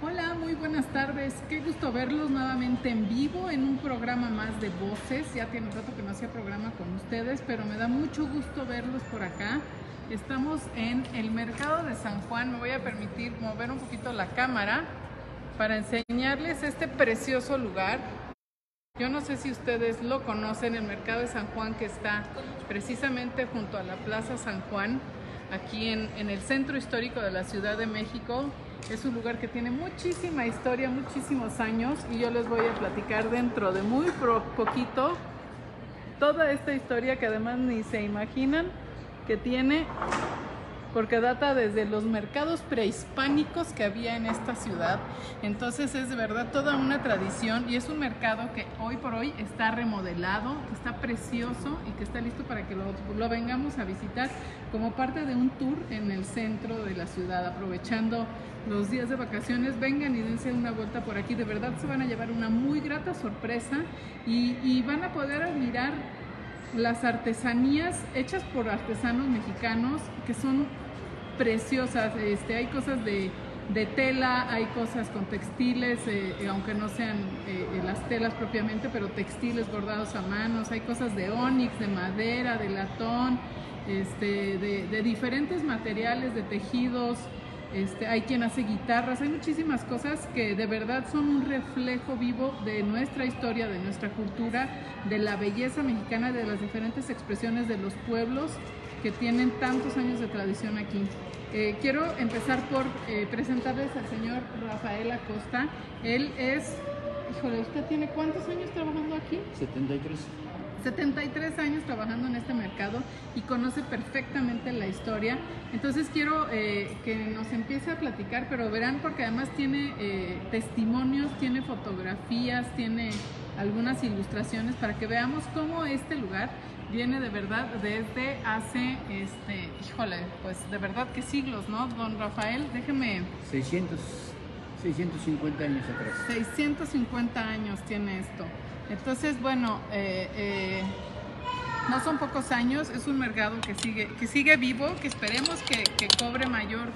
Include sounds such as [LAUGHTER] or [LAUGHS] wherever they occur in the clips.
Hola, muy buenas tardes. Qué gusto verlos nuevamente en vivo en un programa más de voces. Ya tiene un rato que no hacía programa con ustedes, pero me da mucho gusto verlos por acá. Estamos en el mercado de San Juan. Me voy a permitir mover un poquito la cámara para enseñarles este precioso lugar. Yo no sé si ustedes lo conocen, el mercado de San Juan que está precisamente junto a la Plaza San Juan, aquí en, en el centro histórico de la Ciudad de México. Es un lugar que tiene muchísima historia, muchísimos años y yo les voy a platicar dentro de muy poquito toda esta historia que además ni se imaginan que tiene porque data desde los mercados prehispánicos que había en esta ciudad. Entonces es de verdad toda una tradición y es un mercado que hoy por hoy está remodelado, que está precioso y que está listo para que lo, lo vengamos a visitar como parte de un tour en el centro de la ciudad, aprovechando los días de vacaciones, vengan y dense una vuelta por aquí. De verdad se van a llevar una muy grata sorpresa y, y van a poder admirar las artesanías hechas por artesanos mexicanos que son preciosas. Este, hay cosas de, de tela, hay cosas con textiles, eh, eh, aunque no sean eh, las telas propiamente, pero textiles bordados a manos. Hay cosas de onix, de madera, de latón, este, de, de diferentes materiales, de tejidos. Este, hay quien hace guitarras, hay muchísimas cosas que de verdad son un reflejo vivo de nuestra historia, de nuestra cultura, de la belleza mexicana, de las diferentes expresiones de los pueblos que tienen tantos años de tradición aquí. Eh, quiero empezar por eh, presentarles al señor Rafael Acosta. Él es, híjole, ¿usted tiene cuántos años trabajando aquí? 73. 73 años trabajando en este mercado y conoce perfectamente la historia. Entonces quiero eh, que nos empiece a platicar, pero verán porque además tiene eh, testimonios, tiene fotografías, tiene algunas ilustraciones para que veamos cómo este lugar viene de verdad desde hace, este, híjole, pues de verdad que siglos, ¿no? Don Rafael, déjeme, 600, 650 años atrás. 650 años tiene esto. Entonces, bueno, eh, eh, no son pocos años, es un mercado que sigue, que sigue vivo, que esperemos que, que cobre mayor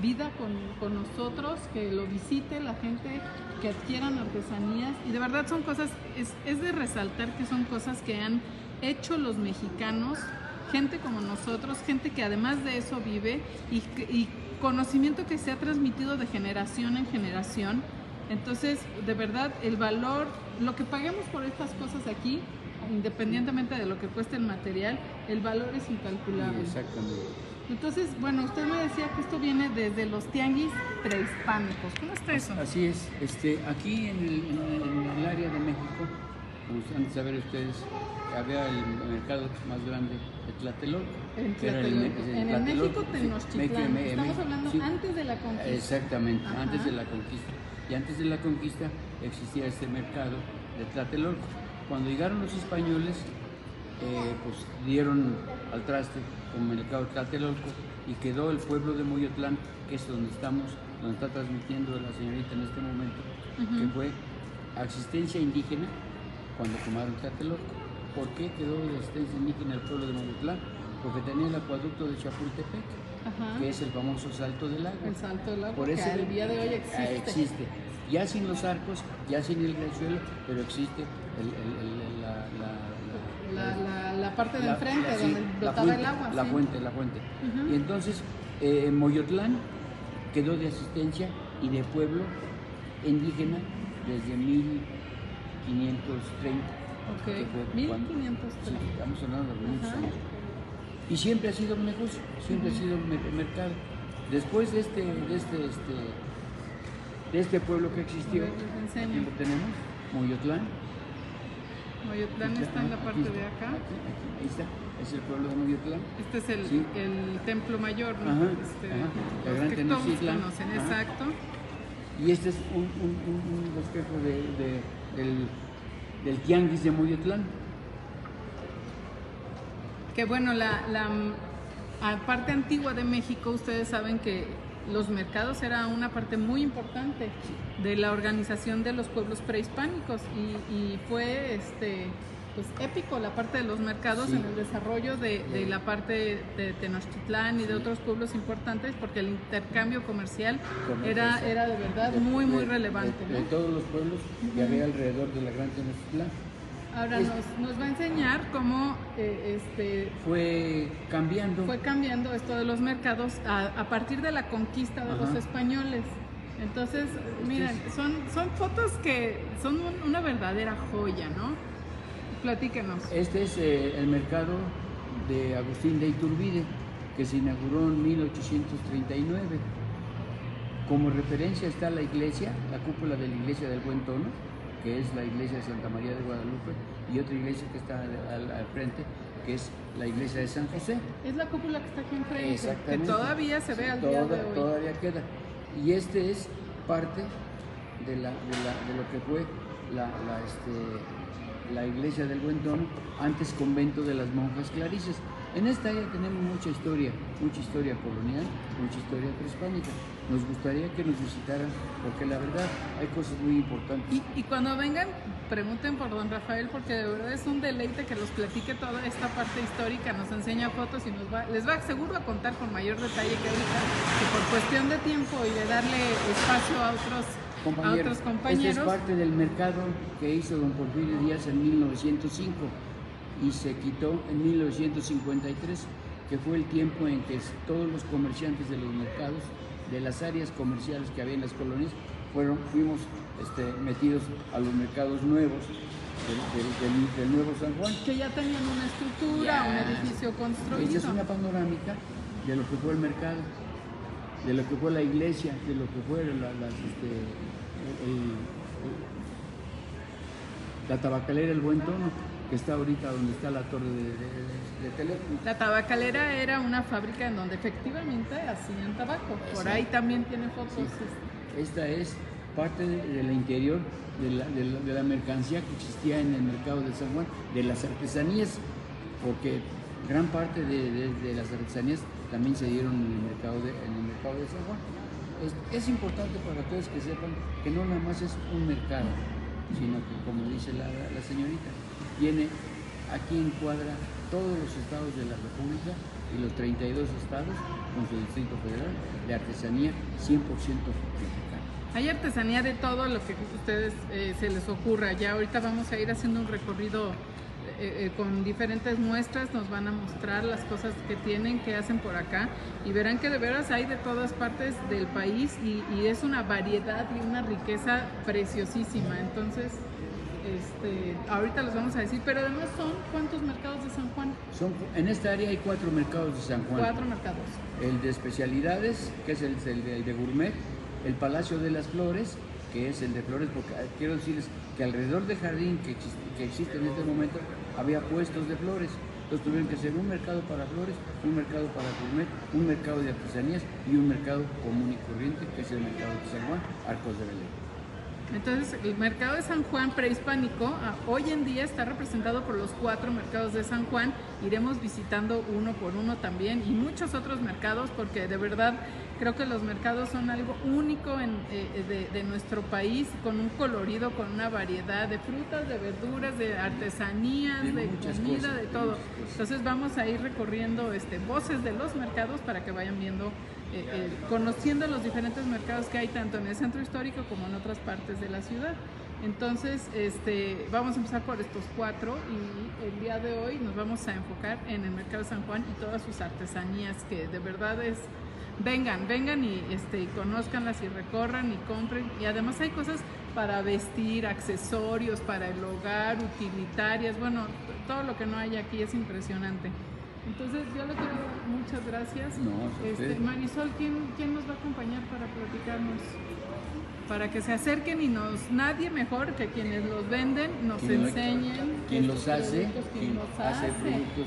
vida con, con nosotros, que lo visite la gente, que adquieran artesanías. Y de verdad son cosas, es, es de resaltar que son cosas que han hecho los mexicanos, gente como nosotros, gente que además de eso vive y, conocimiento que se ha transmitido de generación en generación. Entonces, de verdad, el valor, lo que paguemos por estas cosas aquí, independientemente de lo que cueste el material, el valor es incalculable. Exactamente. Entonces, bueno, usted me decía que esto viene desde los tianguis prehispánicos. ¿Cómo está eso? Así es. Este, aquí en el, en el área de México, como saber ustedes, había el mercado más grande de Tlatelolco. En que era el me- Tlatelolco. el En Tlatelolco, México sí. Tenochtitlán. Me- Estamos hablando sí. antes de la conquista. Exactamente, Ajá. antes de la conquista. Y antes de la conquista existía este mercado de Tlatelolco. Cuando llegaron los españoles, eh, pues dieron al traste con el mercado de Tlatelolco y quedó el pueblo de Moyotlán, que es donde estamos, donde está transmitiendo la señorita en este momento, que fue existencia indígena cuando tomaron Tlatelolco. ¿Por qué quedó de existencia indígena el pueblo de Moyotlán? Porque tenía el acueducto de Chapultepec, Ajá. que es el famoso Salto del Agua. El salto del agua, Por que ese- al día de hoy Ah, existe. existe. Ya sin los arcos, ya sin el glaciuelo, pero existe el, el- el- la, la- la- La, la, la parte de la- enfrente la- sí, donde la fuente, el agua. La sí. fuente, la fuente. Y entonces, eh, Moyotlán quedó de asistencia y de pueblo indígena desde 1530. Ok, que fue cuando- 1530. Sí, estamos hablando de muchos Ajá. años. Y siempre ha sido un negocio, siempre ha sido un mer- mercado. Después de este, de este, este, de este pueblo que existió, ver, aquí lo tenemos, Moyotlán. Moyotlán está en la parte está, de acá. aquí, aquí, ahí está, es el pueblo de Moyotlán. Este es el, Sí. el templo mayor, ¿no? Ajá, Este, ajá. La gran que todos conocen, Ajá. exacto. Y este es un, un, un, un bosquejo de, de- del, del tianguis de Moyotlán. Que bueno, la, la mm, parte antigua de México, ustedes saben que los mercados era una parte muy importante de la organización de los pueblos prehispánicos y, y fue este pues épico la parte de los mercados en el desarrollo de, la parte de Tenochtitlán y de otros pueblos importantes porque el intercambio comercial era, era de verdad muy muy relevante. De, todos los pueblos que había alrededor de la Gran Tenochtitlán. Ahora nos, va a enseñar cómo eh, este, fue cambiando. Fue cambiando esto de los mercados a, partir de la conquista de los españoles. Entonces, miren, son, son fotos que son una verdadera joya, ¿no? Platíquenos. Este es eh, el mercado de Agustín de Iturbide, que se inauguró en 1839. Como referencia está la iglesia, la cúpula de la iglesia del Buen Tono, que es la iglesia de Santa María de Guadalupe, y otra iglesia que está al, frente, que es la iglesia de San José. Es la cúpula que está aquí enfrente, que todavía se ve al día de hoy. Todavía queda. Y este es parte de, la, de, la, de lo que fue la, la, este, la iglesia del Buen Tono, antes convento de las monjas clarices. En esta área tenemos mucha historia, mucha historia colonial, mucha historia prehispánica. Nos gustaría que nos visitaran porque la verdad hay cosas muy importantes. Y, cuando vengan, pregunten por don Rafael porque de verdad es un deleite que los platique toda esta parte histórica, nos enseña fotos y nos va, les va seguro a contar con mayor detalle que ahorita, que por cuestión de tiempo y de darle espacio a otros compañeros. A otros compañeros. Este es parte del mercado que hizo don Porfirio Díaz en 1905 y se quitó en 1953, que fue el tiempo en que todos los comerciantes de los mercados, de las áreas comerciales que había en las colonias, fueron, fuimos este, metidos a los mercados nuevos del, nuevo San Juan. Que ya tenían una estructura, un edificio construido. Esa es una panorámica de lo que fue el mercado, de lo que fue la iglesia, de lo que fue este, la tabacalera El Buen Tono que está ahorita donde está la torre de, teléfono. La tabacalera era una fábrica en donde efectivamente hacían tabaco. Por ahí también tiene fotos. Esta es parte del interior de la, mercancía que existía en el mercado de San Juan, de las artesanías, porque gran parte de, las artesanías también se dieron en el mercado de, en mercado de San Juan. Es, importante para todos que sepan que no nada más es un mercado, sino que como dice la señorita, tiene aquí en cuadra todos los estados de la República y los 32 estados con su Distrito Federal de artesanía 100% mexicana. Hay artesanía de todo lo que ustedes eh, se les ocurra. Ya ahorita vamos a ir haciendo un recorrido eh, eh, con diferentes muestras, nos van a mostrar las cosas que tienen, que hacen por acá y verán que de veras hay de todas partes del país y, y es una variedad y una riqueza preciosísima. Entonces, este, ahorita los vamos a decir, pero además son cuántos mercados de San Juan? Son, en esta área hay cuatro mercados de San Juan. Cuatro mercados. El de especialidades, que es el, de, gourmet, el Palacio de las Flores, que es el de flores, porque ah, quiero decirles que alrededor del jardín que existe, que existe en este momento había puestos de flores. Entonces tuvieron que ser un mercado para flores, un mercado para gourmet, un mercado de artesanías y un mercado común y corriente, que es el mercado de San Juan, Arcos de Belén. Entonces, el mercado de San Juan prehispánico ah, hoy en día está representado por los cuatro mercados de San Juan. Iremos visitando uno por uno también y muchos otros mercados porque de verdad creo que los mercados son algo único en, eh, eh, de, nuestro país, con un colorido, con una variedad de frutas, de verduras, de artesanías, de, comida, de todo. Entonces vamos a ir recorriendo este, voces de los mercados para que vayan viendo eh, eh, conociendo los diferentes mercados que hay tanto en el centro histórico como en otras partes de la ciudad. Entonces, este, vamos a empezar por estos cuatro y el día de hoy nos vamos a enfocar en el Mercado de San Juan y todas sus artesanías que de verdad es, vengan, vengan y este, conozcanlas y recorran y compren. Y además hay cosas para vestir, accesorios para el hogar, utilitarias, bueno, todo lo que no hay aquí es impresionante. Entonces yo le quiero dar muchas gracias. este, Marisol, ¿quién, ¿quién nos va a acompañar para platicarnos? Para que se acerquen y nos nadie mejor que quienes los venden nos enseñen quién los hace quién los hace,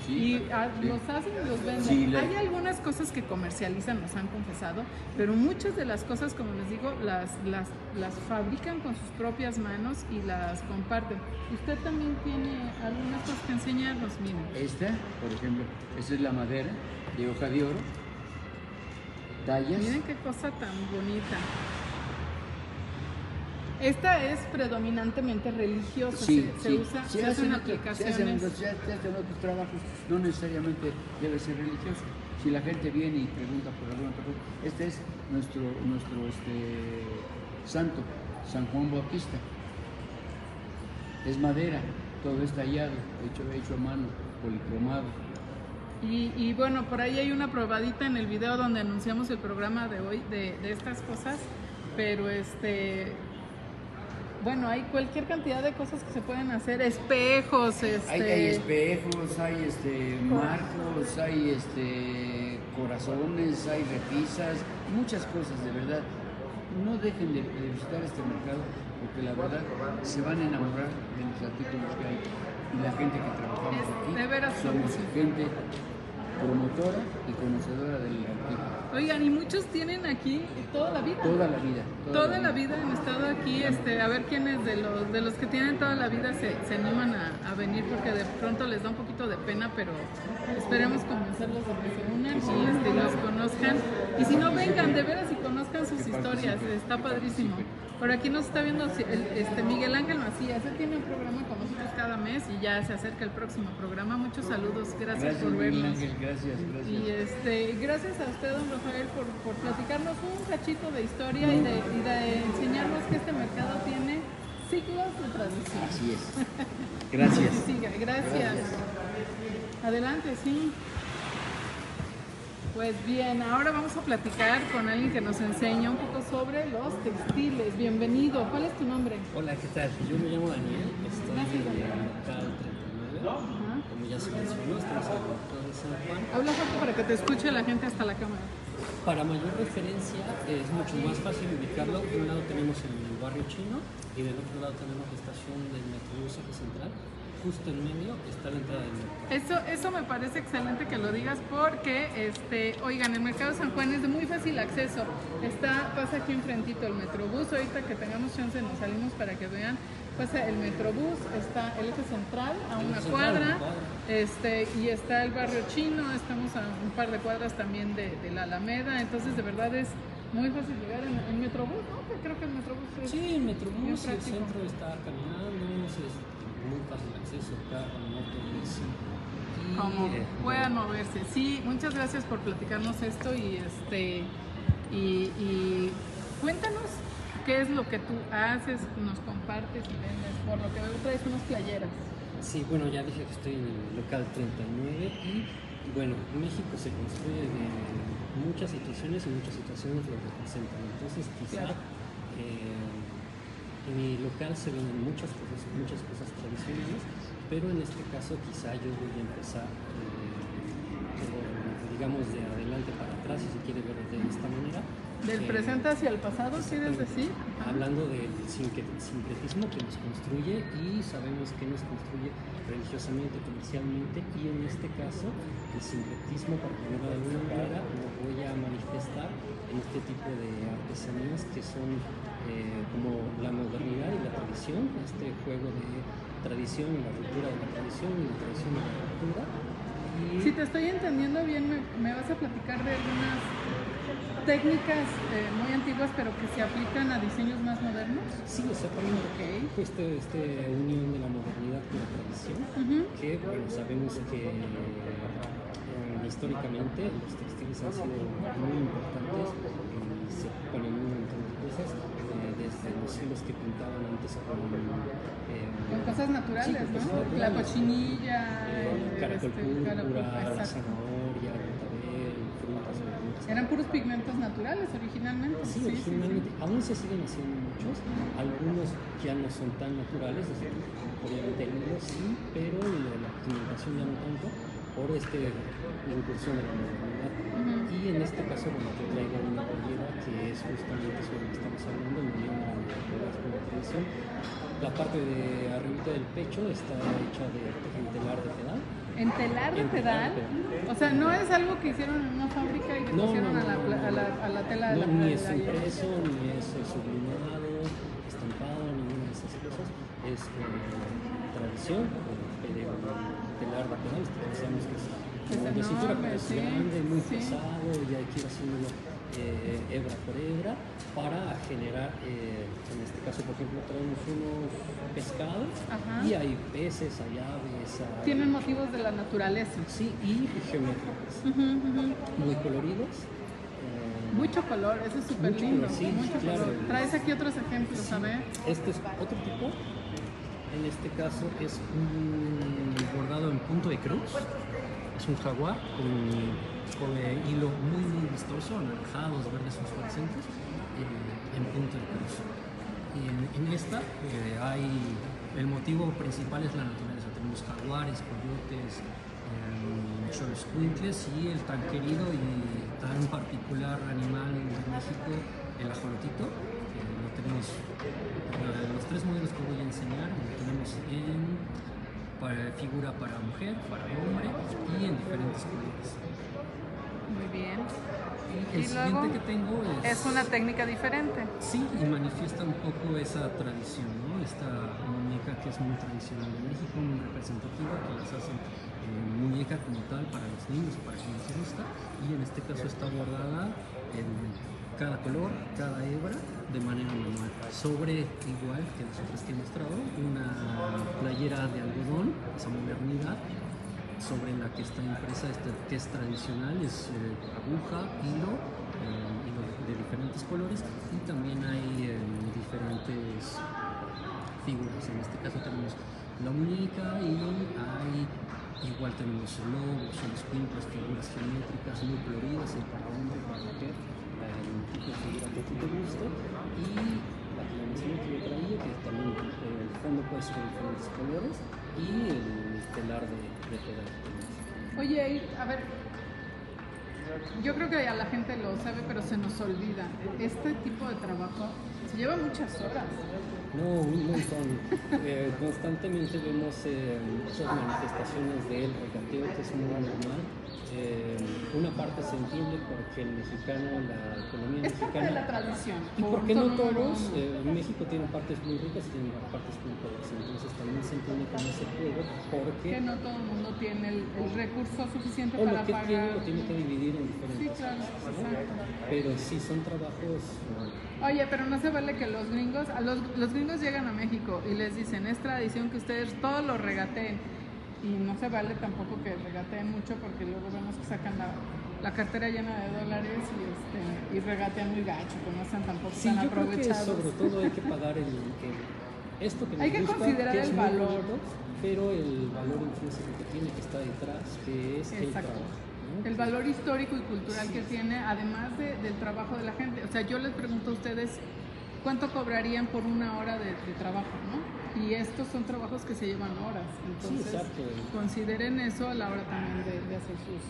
y los hacen y los venden. Hay algunas cosas que comercializan nos han confesado pero muchas de las cosas como les digo las las las fabrican con sus propias manos y las comparten. Usted también tiene algunas cosas que enseñarnos miren esta por ejemplo esta es la madera de hoja de oro. Tallas. Miren qué cosa tan bonita Esta es predominantemente religiosa, Sí, se, usa, Se se, hacen hacen hacen aplicaciones. otros- se hacen otros trabajos, no necesariamente debe ser religioso. Si la gente viene y pregunta por alguna otra cosa, este es nuestro, nuestro este, santo, San Juan Bautista. Es madera, todo es tallado, hecho, hecho a mano, policromado. Y, y bueno, por ahí hay una probadita en el video donde anunciamos el programa de hoy de, de estas cosas, pero este, bueno, hay cualquier cantidad de cosas que se pueden hacer, espejos, este, Hay, hay espejos, hay este, marcos, hay este, corazones, hay repisas, muchas cosas, de verdad. No dejen de, de visitar este mercado porque la verdad se van a enamorar de los artículos que hay. Y la gente que trabajamos aquí de veras somos gente promotora y conocedora del artículo. Oigan, y muchos tienen aquí toda la vida. Toda la vida. Toda la vida han estado aquí, este, a ver quiénes de los de los que tienen toda la vida se, se animan a, a venir porque de pronto les da un poquito de pena, pero esperemos convencerlos de que se unan y este, los conozcan. Y si no vengan, de veras y conozcan sus historias, está padrísimo. Por aquí nos está viendo el- este Miguel Ángel Macías, él tiene un programa con nosotros cada mes y ya se acerca el próximo programa. Muchos saludos, gracias, Gracias, por Miguel vernos. Ángel, gracias, gracias. Y este, gracias a usted, don Rafael, por, por platicarnos un cachito de historia y de, y de enseñarnos que este mercado tiene siglos de tradición. Así es. Gracias. [LAUGHS] Gracias. Adelante, sí. Pues bien, ahora vamos a platicar con alguien que nos enseña un poco sobre los textiles. Bienvenido. ¿Cuál es tu nombre? Hola, ¿qué tal? Yo me llamo Daniel, estoy Gracias, en Daniel. el local 39. Ajá. Como ya se mencionó, estamos en el de San Juan. Habla fuerte para que te escuche la gente hasta la cámara. Para mayor referencia, es mucho más fácil ubicarlo. De un lado tenemos el barrio chino y del otro lado tenemos la estación del Metrobús Central. Justo en medio está la entrada del mercado. Eso, eso me parece excelente que lo digas porque, este, oigan, el mercado de San Juan es de muy fácil acceso. Está, pasa aquí enfrentito el Metrobús, ahorita que tengamos chance nos salimos para que vean. Pasa el Metrobús, está el eje central a una cuadra, este, y está el barrio chino, estamos a un par de cuadras también de, de la Alameda, entonces de verdad es muy fácil llegar en, en Metrobús, ¿no? Creo que el Metrobús es... Sí, el Metrobús el centro está caminando, este, muy fácil acceso, moto, bici. Y, como puedan moverse. Sí, muchas gracias por platicarnos esto y este y, y cuéntanos qué es lo que tú haces, nos compartes y vendes. Por lo que veo traes unas playeras. Sí, bueno, ya dije que estoy en el local 39 y bueno, México se construye de muchas situaciones y muchas situaciones lo representan. Entonces, quizá Claro. eh, en mi local se venden muchas cosas, muchas cosas pero en este caso quizá yo voy a empezar, eh, por, digamos, de adelante para atrás, si se quiere ver de esta manera. Del Eh, presente hacia el pasado, ¿quieres decir? Hablando del sincre- sincretismo que nos construye y sabemos que nos construye religiosamente, comercialmente y en este caso el sincretismo, para ponerlo de alguna manera, lo voy a manifestar en este tipo de artesanías que son eh, como la modernidad y la tradición, este juego de tradición y la ruptura de la tradición y la tradición de la cultura. Y Si te estoy entendiendo bien, me, me vas a platicar de algunas técnicas eh, muy antiguas, pero que se aplican a diseños más modernos. sí, exactamente. Ok. Este, este unión de la modernidad con la tradición. Que bueno, sabemos que eh, históricamente los textiles han sido muy importantes y se ponen un montón de cosas, los hilos que pintaban antes con, eh, Con cosas naturales, Sí, ¿no? La cochinilla, el, caracol este, púrpura, la zanahoria, el betabel, frutas, verduras. Eran puros pigmentos naturales originalmente. Sí, originalmente, aún se siguen haciendo muchos, algunos ya no son tan naturales, es decir, obviamente el hilo sí, pero la, pigmentación ya no tanto, por este, la incursión de la modernidad. Y en este caso, bueno, yo traigo una que es justamente sobre lo que estamos hablando, en unión a la con la tradición. La parte de arribita del pecho está hecha de telar de pedal. En telar de pedal. O sea, no es algo que hicieron en una fábrica y que No, pusieron no, a, la, a, la, a la tela de No, la ni es impreso, ni es eh, sublimado, estampado, ninguna de esas cosas. Es eh, tradición, eh, telar de pedal, pensamos que es Es de cintura, pero es sí, grande, muy sí. pesado, y hay que ir haciéndolo eh, hebra por hebra para generar, eh, en este caso por ejemplo traemos unos pescados Ajá. y hay peces, hay aves, hay- Tienen motivos de la naturaleza. sí, y geométricos, muy coloridos. eh, Mucho color, eso es súper lindo. color, sí, mucho claro. color. Traes aquí otros ejemplos, a ver. Este es otro tipo. En este caso es un bordado en punto de cruz. Es un jaguar con, con hilo muy muy vistoso, anaranjados, verdes fosforescentes, eh, en punto de cruz. Y en, en esta eh, hay el motivo principal es la naturaleza. Tenemos jaguares, coyotes, eh, xoloscuincles y el tan querido y tan particular animal de México, el ajolotito, que lo tenemos, los tres modelos que voy a enseñar, lo tenemos en para- figura para mujer, para hombre y en diferentes colores. Muy bien. Y el Y siguiente luego que tengo es... Es una técnica diferente. Sí, y manifiesta un poco esa tradición, ¿no? Esta muñeca que es muy tradicional de México, muy representativa, que las hacen eh, muñeca como tal para los niños, para quien les gusta, y en este caso está bordada en cada color, cada hebra, de manera manual. Sobre, igual que las otras que he mostrado, una playera de algodón, esa modernidad, sobre la que está impresa este, que es tradicional, es eh, aguja, hilo, hilo de diferentes colores y también hay eh, diferentes figuras. En este caso tenemos la muñeca y hay igual tenemos lobos, los figuras geométricas muy coloridas, el para hombre, para mujer, a ti te y la mencioné que yo traía, que también el fondo puede ser de diferentes colores y el telar de, de tenemos. Oye, a ver, yo creo que a la gente lo sabe, pero se nos olvida. Este tipo de trabajo se lleva muchas horas. No, un montón. Eh, constantemente vemos eh, esas manifestaciones del regateo, que es muy normal. Eh, una parte se entiende porque el mexicano, la economía Es parte de la mexicana... tradición. Y porque no todos, eh, México tiene partes muy ricas y tiene partes muy pobres, entonces también se entiende como ese juego porque que no todo el mundo tiene el, el recurso suficiente o para lo que pagar. tiene lo tiene que dividir en diferentes Sí, claro, cosas, ¿no? Pero sí son trabajos eh, Oye, pero no se vale que los gringos, a los, los gringos llegan a México y les dicen, es tradición que ustedes todos lo regateen. Y no se vale tampoco que regateen mucho porque luego vemos que sacan la, la cartera llena de dólares y, este, y regatean muy gacho, que no están tampoco Sí, tan yo creo que aprovechados. sobre todo hay que pagar el, el- esto que [LAUGHS] nos Hay que gusta, considerar que el valor. bonito, pero el valor intrínseco que tiene que está detrás, que es el Exacto. trabajo. ¿no? El valor histórico y cultural que tiene, además de- del trabajo de la gente. O sea, yo les pregunto a ustedes cuánto cobrarían por una hora de, de trabajo, ¿no? Y estos son trabajos que se llevan horas. Entonces, exacto. consideren eso a la hora también de, de hacer sus.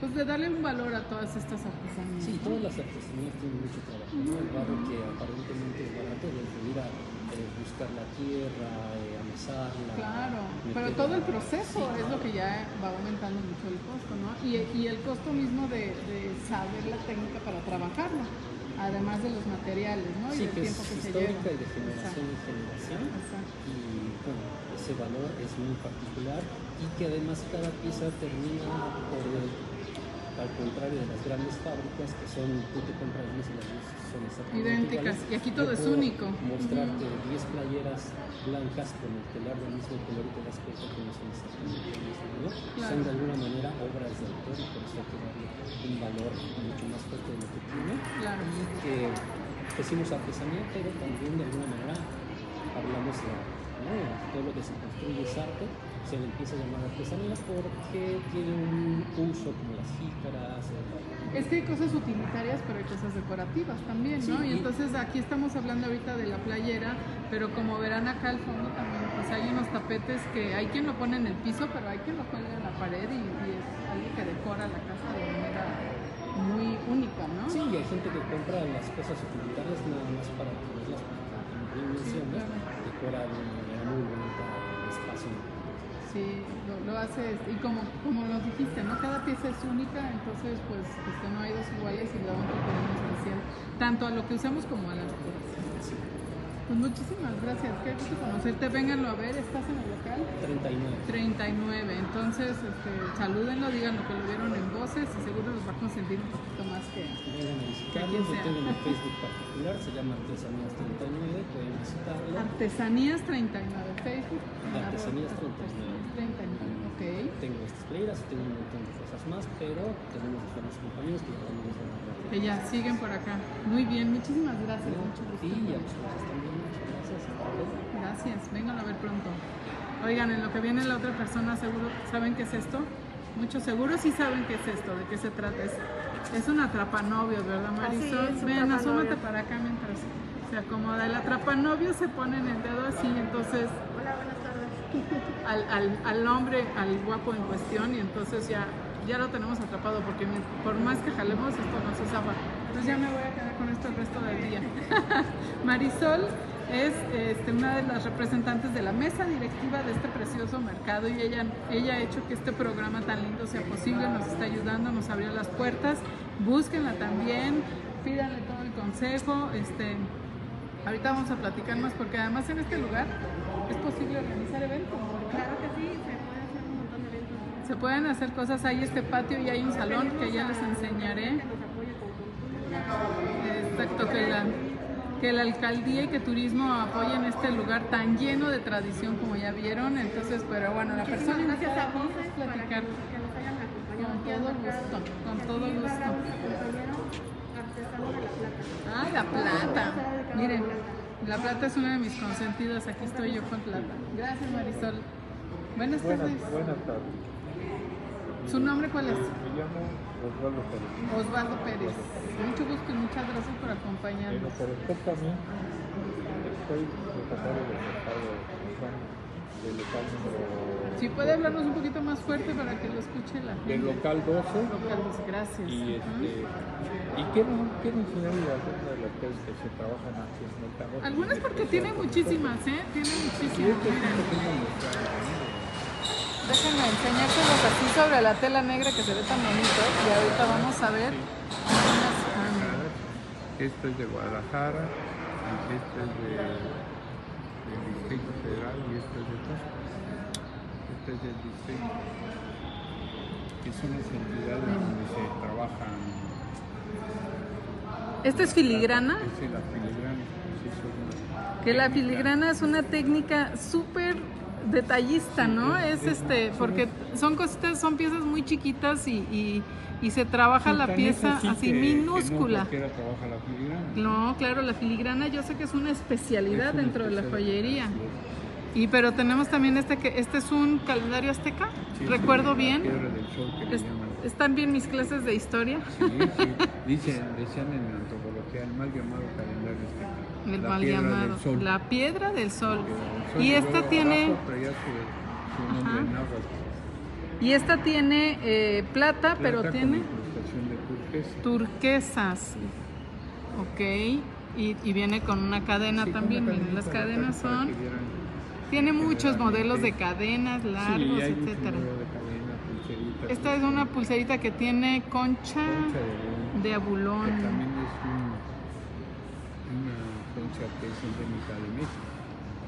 Pues de darle un valor a todas estas artesanías. Sí, todas las artesanías tienen mucho trabajo. ¿no? El barro que aparentemente es barato, desde ir a eh, buscar la tierra, eh, amasarla. Claro, pero todo el proceso Sí, es lo que ya va aumentando mucho el costo, ¿no? Y, y el costo mismo de, de saber la técnica para trabajarlo, además de los materiales, ¿no? Sí, y del que es se histórica lleva. y de generación en generación. Exacto. y bueno, ese valor es muy particular y que además cada pieza termina por al contrario de las grandes fábricas que son tú te compras 10 y las 10 son exactamente Idénticas, y aquí todo Yo es único. mostrarte 10 playeras blancas con el telar del mismo color y te das cuenta que no son exactamente lo mismo, ¿no? Claro. Son de alguna manera obras de autor y por eso hay que darle un valor mucho más fuerte de lo que tiene Claro. y que decimos artesanía pero también de alguna manera hablamos de ¿no? todo lo que se construye es arte se le empieza a llamar artesanía porque tiene un uso como las jícaras Es que hay cosas utilitarias, pero hay cosas decorativas también, ¿no? Sí, y y- entonces aquí estamos hablando ahorita de la playera, pero como verán acá al fondo también, pues hay unos tapetes que hay quien lo pone en el piso, pero hay quien lo pone en la pared y, y es algo que decora la casa de manera muy única, ¿no? Sí, y hay gente que compra las cosas utilitarias nada más para ponerlas, como bien mencionas, claro. decora lo, lo hace, este, y como, como nos dijiste, ¿no? Cada pieza es única, entonces pues este, no hay dos iguales y la otra tenemos especial, tanto a lo que usamos como a la decoración. Sí, Pues muchísimas gracias, qué gusto conocerte, vénganlo a ver, ¿estás en el local? 39. 39, entonces este, salúdenlo, digan lo que lo vieron en voces y seguro los va a consentir un poquito más que... Vengan a visitarnos, yo tengo mi Facebook particular, se llama Artesanías 39, pueden visitarlo. Artesanías 39, Facebook. Artesanías arroba 39, ok. Tengo estas playeras, tengo un montón de cosas más, pero tenemos diferentes compañeros que ya también nos van a hablar. Que ya siguen por acá. Muy bien, muchísimas gracias. Mucho gusto. Y a ustedes también, muchas gracias. Gracias, vengan a ver pronto. Oigan, en lo que viene la otra persona, seguro, ¿saben qué es esto? Muchos seguros sí saben qué es esto, de qué se trata. Es, es un atrapanovio, ¿verdad, Marisol? es, un Ven, asómate para acá mientras se acomoda. El atrapanovio se pone en el dedo así, entonces Hola, buenas tardes. Al, al, al hombre, al guapo en cuestión, y entonces ya, ya lo tenemos atrapado, porque por más que jalemos, esto no se zafa. Entonces ya me voy a quedar con esto el resto del día. [LAUGHS] Marisol es este, una de las representantes de la mesa directiva de este precioso mercado y ella, ella ha hecho que este programa tan lindo sea posible, nos está ayudando, nos abrió las puertas, búsquenla también, pídanle todo el consejo, este, ahorita vamos a platicar más porque además en este lugar es posible organizar eventos. Claro que sí, se puede hacer un montón de eventos. Se pueden hacer cosas, hay este patio y hay un salón que ya les enseñaré. Exacto, que la, que la alcaldía y que turismo apoyen este lugar tan lleno de tradición como ya vieron. Entonces, pero bueno, la Muchísimas persona gracias a platicar que nos hayan acompañado. con todo gusto, con todo gusto. Ay, la plata. Miren, la plata es una de mis consentidas. Aquí estoy yo con plata. Gracias, Marisol. Buenas Buenas, tardes. buenas tardes. ¿Su nombre cuál es? Me llamo Osvaldo Pérez. Osvaldo Pérez. Mucho gusto y muchas gracias por acompañarnos. que respecta a mí, soy secretario del mercado urbano del local número Si puede hablarnos un poquito más fuerte para que lo escuche la gente. del local 12 Local, pues, gracias. y este y enseñarles algunas de las cosas que se trabajan aquí en el. Algunas porque tiene muchísimas, ¿eh? Tiene muchísimas. déjenme enseñárselos así sobre la tela negra que se ve tan bonito. Y ahorita vamos a ver. ah, Esto es de Guadalajara, y esto es de, del Distrito Federal y esto es de acá. Este es del distrito. Que son las entidades donde se trabajan. Esta es filigrana. Es la filigrana. sí, una Que la filigrana es una técnica súper detallista, ¿no? Sí, Es es- este, porque son cositas, son piezas muy chiquitas y, y, y se trabaja la pieza así que- que minúscula. no trabaja la filigrana. No, claro, la filigrana yo sé que es una especialidad Es una dentro de la joyería. Y pero tenemos también este que este es un calendario azteca. Sí, Recuerdo sí, bien. Es- están bien mis clases de historia. Sí, sí. [LAUGHS] Dicen, decían en antropología el mal llamado. El la mal piedra llamado. del sol. La piedra del sol. La piedra del sol. Y esta tiene abajo su, su nombre y esta tiene eh, plata, pero Plata tiene incrustación de turquesa. turquesas. Ok. Y, y viene con una cadena Sí, también. una Miren, las cadenas son. Tiene muchos modelos de cadenas largos, sí, etcétera. cadena, Esta es una pulserita que tiene concha concha de que abulón. también es un- concha que es endémica de México.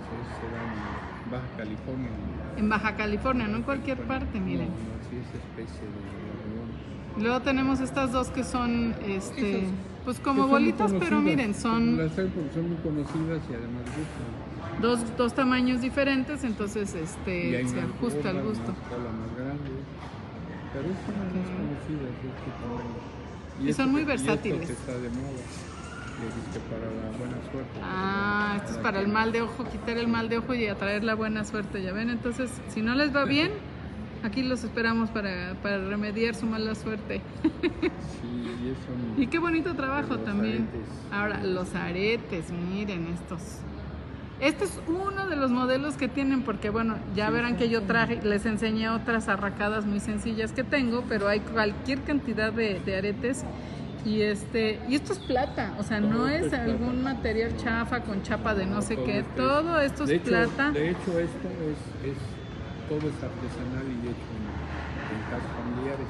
Sí, se da en Baja California. En Baja California, no en cualquier parte, miren. No, no, sí es especie de. Luego tenemos estas dos que son, este, Esas, pues como bolitas, pero miren, son Las hay porque son muy conocidas y además gustan. dos, dos tamaños diferentes, entonces este, se ajusta al gusto. Más cola más grande. Pero son más conocidas este. Y son muy que- y esto versátiles. que está de moda. Para la buena suerte. Ah, esto es para el mal de ojo, quitar el mal de ojo y atraer la buena suerte, ya ven. Entonces, si no les va bien, aquí los esperamos para, para remediar su mala suerte. Sí, y eso. [LAUGHS] Y qué bonito trabajo también. aretes. Ahora, los aretes, miren estos. Este es uno de los modelos que tienen, porque bueno, ya verán que yo traje, les enseñé otras arracadas muy sencillas que tengo, pero hay cualquier cantidad de, de aretes. Y este, y esto es plata, o sea, no es algún plata. material chafa con chapa de no sé todo qué, todo esto de es hecho, plata. De hecho, esto es, es todo es artesanal y hecho en, en casas familiares.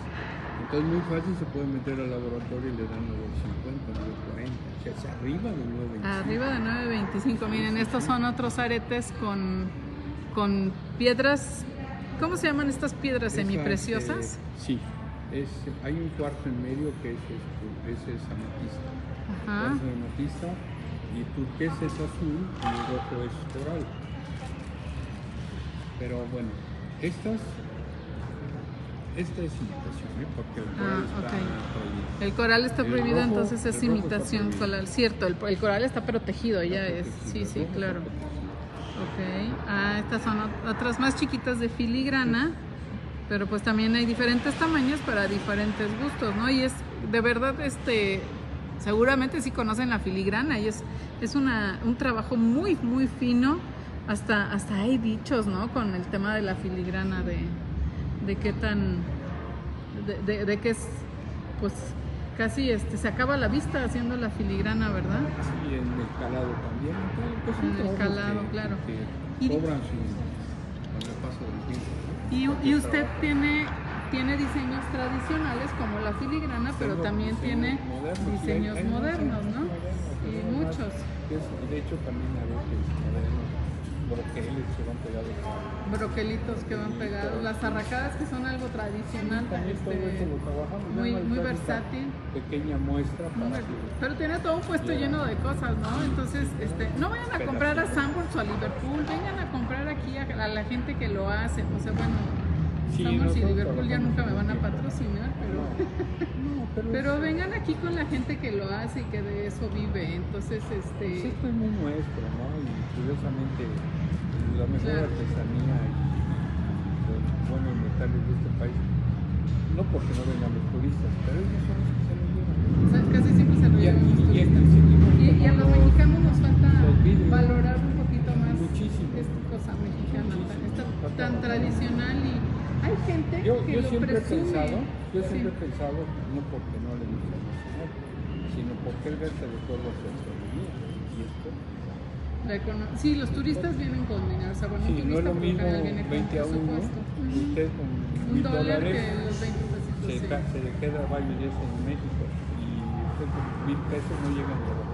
Entonces, muy fácil se puede meter al laboratorio y le dan 950, 940. O sea, es arriba de 925. Arriba de 9.25. Miren, estos son otros aretes con, con piedras. ¿Cómo se llaman estas piedras Esas, semipreciosas? eh, sí. Es, hay un cuarzo en medio que es, este, ese es amatista. Ajá. De amatista y turquesa es azul y el rojo es coral. Pero bueno, estas, esta es imitación, ¿eh? porque el coral Ah, está ok. prohibido. El coral está El prohibido, rojo- entonces es imitación coral. Cierto, el, el coral está protegido, ya Está es. protegido, Sí, sí, claro. Ok. Ah, estas son ot- otras más chiquitas de filigrana, pero pues también hay diferentes tamaños para diferentes gustos, ¿no? Y es de verdad, este, seguramente sí conocen la filigrana y es, es una, un trabajo muy, muy fino. Hasta, hasta hay dichos, ¿no? Con el tema de la filigrana, de, de qué tan, de, de, de que es, pues casi este, se acaba la vista haciendo la filigrana, ¿verdad? Y en el calado también. pues, son En el calado, que- claro. Que cobran su, con el paso del tiempo. ¿no? Y, usted tiene, tiene diseños tradicionales como la filigrana, pero también tiene diseños modernos, ¿no? Y muchos. que es- de hecho, también a veces modernos, broqueles se van pegados Broquelitos que van pegados, las arracadas que son algo tradicional, También todo este, eso lo trabajamos. muy, muy versátil. Pequeña muestra para que Pero tiene todo un puesto lleno de cosas, ¿no? Entonces, este, no vayan a comprar a Sanborns o a Liverpool, vengan a comprar aquí a, a la gente que lo hace. O sea, bueno, Sí, Sanborns y Liverpool ya nunca me van a patrocinar, pero... No, pero, [LAUGHS] vengan aquí con la gente que lo hace y que de eso vive. Entonces, pues este, esto es muy nuestro, ¿no? Y curiosamente la mejor Claro. artesanía y los buenos metales de este país, no porque no vengan los turistas, pero ellos son los que se los llevan. o sea, casi siempre se lo llevan los y aquí turistas. seguimos Y, y a los mexicanos nos falta valorar un poquito más Muchísimo. esta cosa mexicana, tan, esta- tradicional y hay gente Yo, que yo lo siempre he pensado, yo Sí. siempre he pensado, no porque no le nacional, sino porque él verte de a su astronomía. Y esto, La Sí, los turistas vienen con dinero. O sea, bueno, un sí, no turista es lo mismo viene con 20 a 1, presupuesto. Ujú. usted con Un mil dólar dólares que los 20 pesitos. se, sí. se le queda varios días en México y usted con mil pesos no llega ni a la.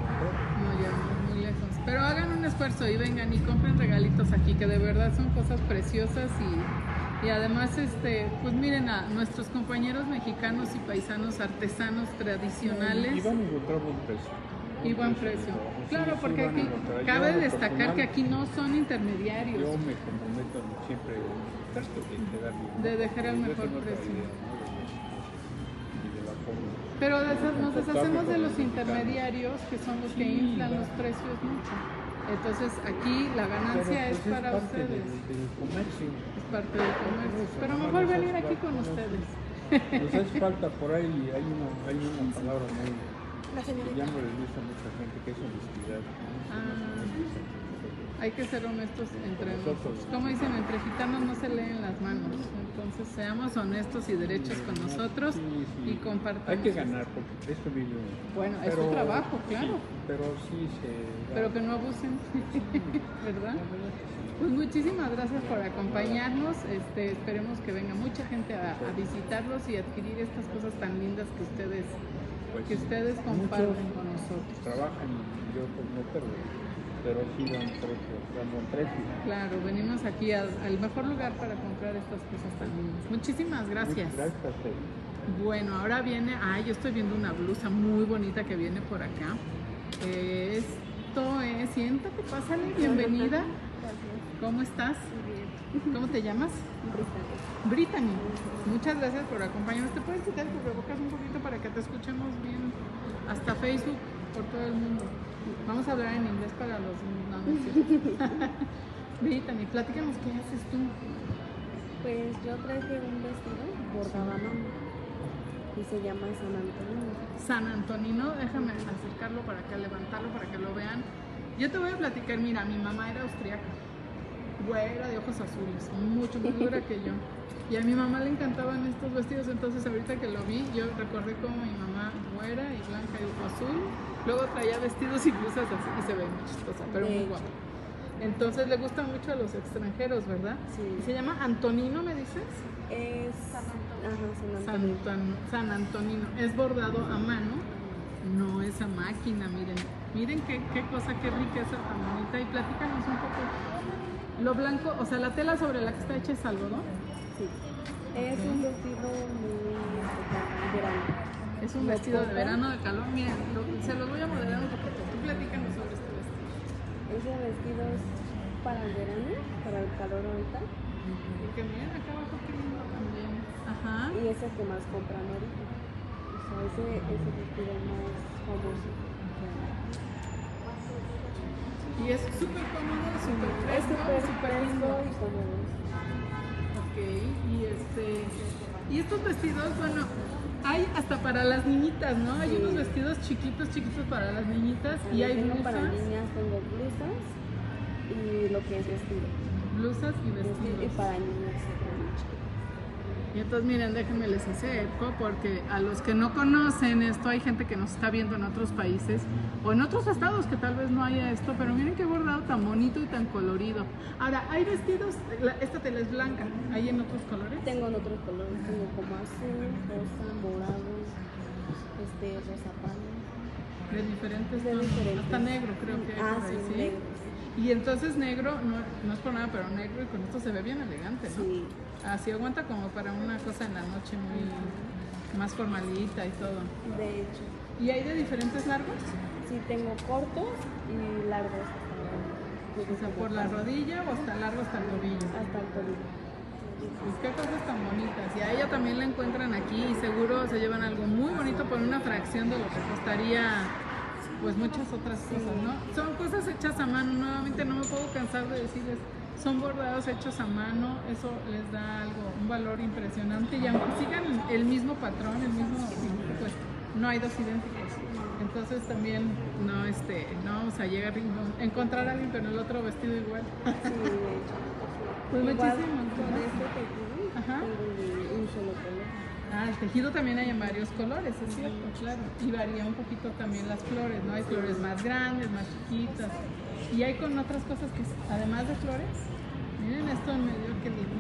No, no, muy lejos. Pero hagan un esfuerzo y vengan y compren regalitos aquí, que de verdad son cosas preciosas y, y además, este, pues miren a nuestros compañeros mexicanos y paisanos artesanos tradicionales Y van a encontrar buen precio. Y buen precio. Claro, porque aquí cabe destacar que aquí no son intermediarios. Yo me comprometo siempre de dejar el mejor precio. Pero nos deshacemos de los intermediarios que son los que inflan los precios mucho. Entonces aquí la ganancia pues, es para ustedes. Es parte del comercio. Pero mejor venir aquí con ustedes. Nos hace falta por ahí, hay una, hay una palabra muy, La que señorita. ya no les gusta a mucha gente, que es honestidad. ¿no? Ah. Hay que ser honestos entre Nosotros. Como dicen, entre gitanos no se leen las manos. Entonces seamos honestos y derechos con nosotros Sí, sí. y compartamos. Hay que ganar, porque esto vive. Bueno, es su trabajo, claro. sí, pero sí se. Pero que no abusen, [LAUGHS] ¿verdad? Pues muchísimas gracias por acompañarnos. Este, esperemos que venga mucha gente a, a visitarlos y adquirir estas cosas tan lindas que ustedes Pues, que ustedes comparten muchos con nosotros. Trabajan y yo pues no, pero, pero sí dan precio, dan buen precio. Claro, venimos aquí al, al mejor lugar para comprar estas cosas tan lindas. Muchísimas gracias. Muchas gracias. Bueno, ahora viene, ay, yo estoy viendo una blusa muy bonita que viene por acá. Esto es, siéntate, pásale, bienvenida. ¿Cómo estás? ¿Cómo te llamas? Brittany. Muchas gracias por acompañarnos. ¿Te puedes quitar el cubrebocas un poquito para que te escuchemos bien? Hasta Facebook, por todo el mundo. Vamos a hablar en inglés para los... No. [LAUGHS] Brittany, platícanos qué haces tú. Pues yo traje un vestido bordado a mano y se llama San Antonio. San Antonino, déjame acercarlo para acá, levantarlo para que lo vean. Yo te voy a platicar, mira, mi mamá era austriaca, güera de ojos azules, mucho más dura que yo. Y a mi mamá le encantaban estos vestidos, entonces ahorita que lo vi, yo recordé como mi mamá güera y blanca y ojo azul. Luego traía vestidos y blusas así y se ve muy chistosa, pero muy guapa. Entonces le gusta mucho a los extranjeros, ¿verdad? Sí. ¿Y se llama Antonino, me dices? Es ajá, San San, Antonio. Anton- San Antonino. Es bordado a mano, no es a máquina, miren. Miren qué, qué cosa, qué riqueza tan bonita. Y platícanos un poco. Lo blanco, o sea, la tela sobre la que está hecha es algodón. Sí. Es un vestido muy este, verano. Es un vestido de verano de calor. Miren, lo- se los voy a moderar un poquito. Tú platícanos sobre este vestido. Ese vestido es para el verano, para el calor ahorita. Porque miren acá abajo qué lindo también. Ajá. Y es el que más compran ahorita. O sea, ese es el vestido más famoso. Y es súper cómodo, súper Es fresco, súper lindo. y. Ok, y este. Y estos vestidos, bueno, hay hasta para las niñitas, ¿no? Hay unos vestidos chiquitos, chiquitos para las niñitas y hay blusas, para niñas, tengo blusas y lo que es vestido. blusas y Y vestidos. para niñas. Y entonces miren, déjenme les acerco porque a los que no conocen esto, hay gente que nos está viendo en otros países o en otros estados que tal vez no haya esto, pero miren qué bordado tan bonito y tan colorido. Ahora, hay vestidos, la- esta tela es blanca, ¿hay en otros colores? Tengo en otros colores, tengo como azul, rosa, morado, este, rosa palma. De diferentes De diferentes. hasta negro creo que Ah, ahí, sí, ¿sí? negro. Y entonces negro, no, no es por nada, pero negro y con esto se ve bien elegante, ¿no? Sí, Así aguanta como para una cosa en la noche muy más formalita y todo. de hecho. ¿Y hay de diferentes largos? Sí, tengo cortos y largos. O sea, por la rodilla o hasta largo hasta el tobillo. Hasta el tobillo. Pues qué cosas tan bonitas. Y a ella también la encuentran aquí y seguro se llevan algo muy bonito por una fracción de lo que costaría pues muchas otras cosas, ¿no? Son cosas hechas a mano, nuevamente no me puedo cansar de decirles, son bordados hechos a mano, eso les da algo, un valor impresionante y aunque sigan el mismo patrón, el mismo pues no hay dos idénticos. Entonces también no, este, no vamos a llegar a encontrar a alguien con el otro vestido igual. Sí, de hecho. [LAUGHS] Pues muchísimas con gracias. este tejido Ajá. tengo de un solo color. Ah, el tejido también hay en varios colores, es cierto, claro. Y varía un poquito también las flores, ¿no? Hay flores más grandes, más chiquitas. Y hay con otras cosas que, además de flores, miren esto en medio, qué lindo.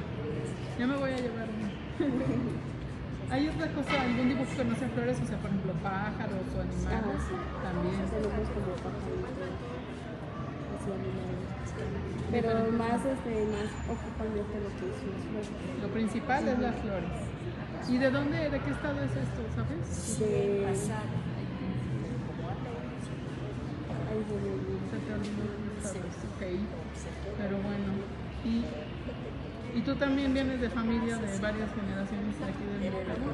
Ya me voy a llevar uno. [LAUGHS] ¿Hay otra cosa, algún dibujo que no sea flores? O sea, por ejemplo, pájaros o animales. También. Animales. Pero más, este, más ocupan este lo que es las flores. Lo principal es las flores. ¿Y de dónde, de qué estado es esto, sabes? De... Pero bueno. Y, y tú también vienes de familia de varias generaciones de aquí del mercado.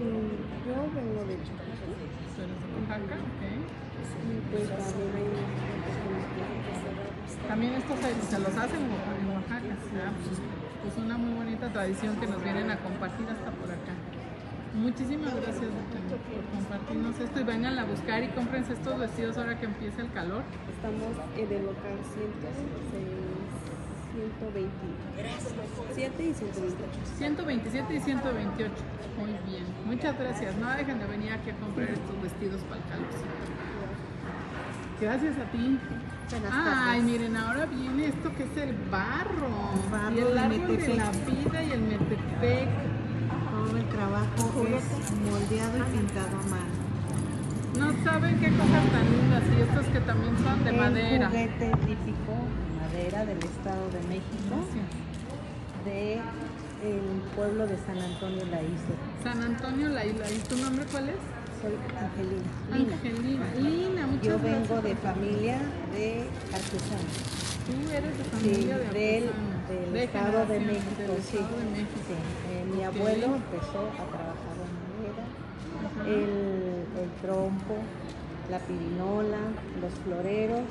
Mm, Yo vengo de Chiquito Tú eres de Oaxaca, ok. También estos se, se los hacen en Oaxaca. Pues, pues una muy bonita tradición que nos vienen a compartir hasta por acá. Muchísimas gracias doctora, por compartirnos esto y vengan a buscar y cómprense estos vestidos ahora que empieza el calor. Estamos en el local 127 y 128. 127 y 128. Muy bien. Muchas gracias. No dejen de venir aquí a comprar estos vestidos para el calor. Gracias a ti. Buenas Ay, tardes. miren, ahora viene esto que es el barro. Barro y el de árbol de Metepec. la vida y el Metepec. Todo el trabajo es moldeado y pintado a mano. No saben qué cosas tan lindas. Y estos que también son de el madera. juguete típico de madera del Estado de México, Sí. de el pueblo de San Antonio La Isla. San Antonio, la isla. ¿Y tu nombre cuál es? Soy Angelina. Lina. Angelina. Lina, muchas Yo gracias. vengo de familia de artesanos. Tú eres de Sí, familia de del, artesanos. del De Estado de México. del sí. Estado de México. Sí, eh, mi abuelo empezó a trabajar en madera, el, el trompo, la pirinola, los floreros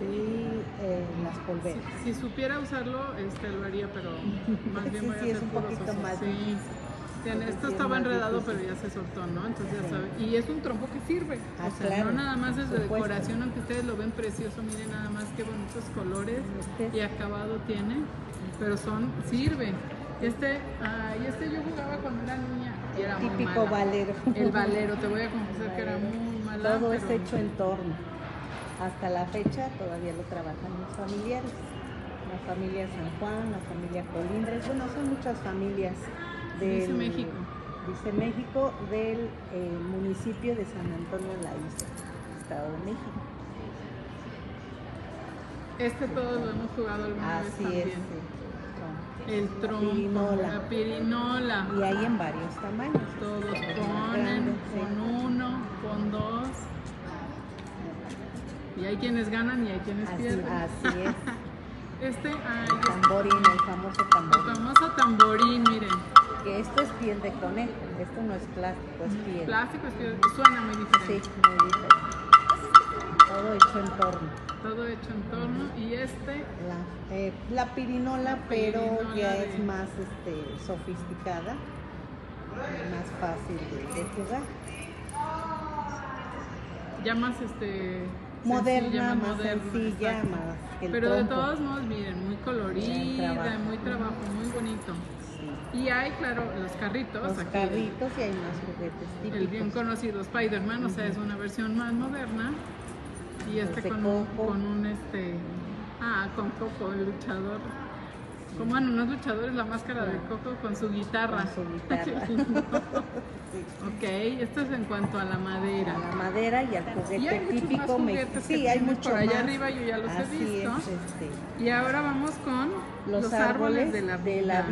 y eh, las polveras. Si, si supiera usarlo, este lo haría, pero [LAUGHS] más bien Sí, voy a sí, es un poquito más Sí. Esto es estaba enredado, pero ya se soltó, ¿no? Entonces ya Sí. sabe. Y es un trompo que sirve. Ah, o sea, claro, no nada más es de decoración, aunque ustedes lo ven precioso, miren nada más qué bonitos colores Este. y acabado tiene, pero son, sirven. Este, ay, este yo jugaba cuando era niña y era muy Típico mala. valero. El valero, te voy a confesar que era muy mala. Todo es hecho en torno. Hasta la fecha todavía lo trabajan los familiares. La familia San Juan, la familia Colindres, bueno, son muchas familias del, Dice México. dice México, del eh, municipio de San Antonio La Isla, Estado de México. Este todos lo hemos jugado alguna vez Así también. es. sí. el trompo, pirinola. la pirinola. Y hay en varios tamaños. Todos ponen, con uno, con dos. Y hay quienes ganan y hay quienes Así, pierden. así es. [LAUGHS] Este, ay, El tamborín, el famoso el tamborín. famoso tamborín, miren. Que esto es piel de conejo. Esto no es plástico, es piel. Plástico, es que suena muy Sí, diferente. muy diferente. Todo hecho en torno. Todo hecho en torno. Y este, La, eh, la pirinola, pero pirinola ya de- es más este, sofisticada, más fácil de, de jugar. ya más este. Moderna, sencilla, más moderna, sencilla, más Pero de todos modos, miren, muy colorida, muy trabajo, muy bonito. Y hay, claro, los carritos. Los aquí, carritos y hay más juguetes típicos. El bien conocido Spider-Man, o sea, es una versión más moderna. Y este con un, con un este. Ah, con Coco, el luchador. Como bueno, no es luchador, es la máscara de Coco con su guitarra. Con su guitarra. [LAUGHS] [LAUGHS] Ok, esto es en cuanto a la madera. A la madera y al Y juguete hay muchos más típico me- juguetes Sí, hay mucho por allá más. arriba, yo ya los he visto. es, este, Y ahora vamos con los, árboles de la, vida, de la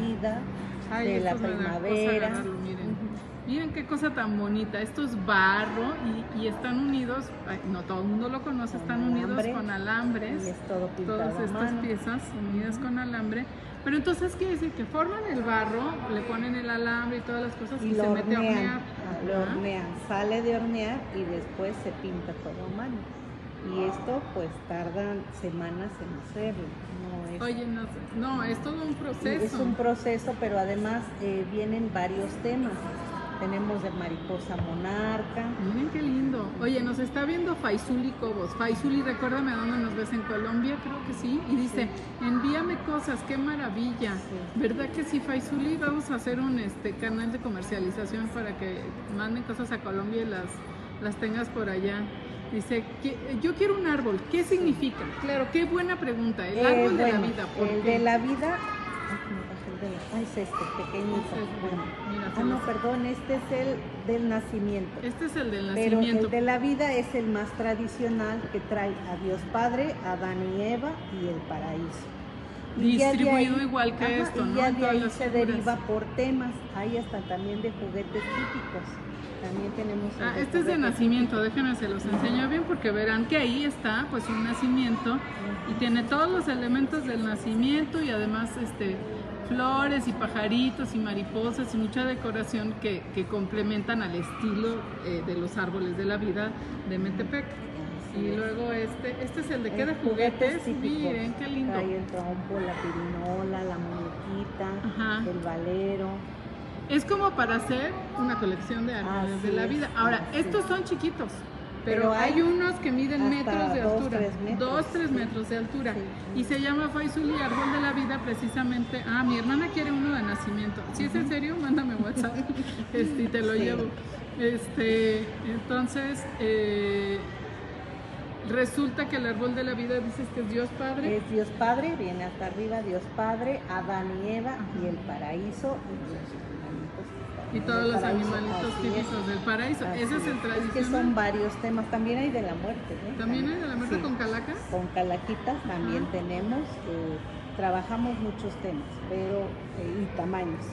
me da cosa primavera. agarrarlo, miren. Miren qué cosa tan bonita. Esto es barro y, y están unidos, ay, no todo el mundo lo conoce, Con están unidos con alambres. Y es todo pintado Todas estas mano. piezas unidas con alambre. Pero entonces quiere decir que forman el barro, le ponen el alambre y todas las cosas y, y lo se mete a hornean, hornear. ah, lo hornean, sale de hornear y después se pinta todo a mano. Y esto pues tardan semanas en hacerlo. Es, Oye, no, no, es todo un proceso. es un proceso, pero además eh, vienen varios temas. Tenemos de mariposa monarca, Miren qué lindo. Oye, nos está viendo Faisuli Cobos. Faisuli, recuérdame dónde nos ves en Colombia, creo que sí. Y dice, envíame cosas, qué maravilla. Sí. ¿Verdad que sí, Faisuli? Vamos a hacer un este canal de comercialización para que manden cosas a Colombia y las, las tengas por allá. Dice, que, yo quiero un árbol, ¿qué significa? Claro, qué buena pregunta. El Eh, árbol de la vida, ¿por el qué? de la vida. Ah, es este, pequeñito. Es este, Bueno. mira, se Ah, no, perdón, este es el del nacimiento. Este es el del Pero nacimiento. el de la vida es el más tradicional que trae a Dios Padre, a Adán y Eva y el paraíso. Y Distribuido igual que ajá, esto, y ¿no? ya de ahí se figuras. deriva por temas. Hay hasta también de juguetes típicos. También tenemos. Ah, este es de nacimiento, déjenme se los enseño bien porque verán que ahí está pues un nacimiento y tiene todos los elementos del nacimiento y además este flores y pajaritos y mariposas y mucha decoración que, que complementan al estilo eh, de los árboles de la vida de Metepec. Y luego este, este es el de qué de juguetes, miren qué lindo. Trae el trompo, la pirinola, la muñequita, Ajá. el valero. Es como para hacer una colección de árboles Así de la vida. Ahora, estos es. son chiquitos, pero, Pero hay, hay unos que miden metros de dos, altura. tres metros, Dos, tres sí. metros de altura. Sí. Y se llama Faisuli Árbol de la Vida precisamente. Ah, mi hermana quiere uno de nacimiento. Si es en serio, mándame WhatsApp [LAUGHS] este, y te lo Sí. llevo. Este, entonces, eh, resulta que el árbol de la vida dices que es Dios Padre. Es Dios Padre, viene hasta arriba Dios Padre, Adán y Eva y el paraíso y que Y todos los paraíso. animalitos típicos del paraíso. Ese es el Es que tradicional. son varios temas. También hay de la muerte. ¿eh? ¿También hay de la muerte Sí. con calacas? Con calaquitas también Ajá. tenemos. eh, trabajamos muchos temas pero eh, y tamaños,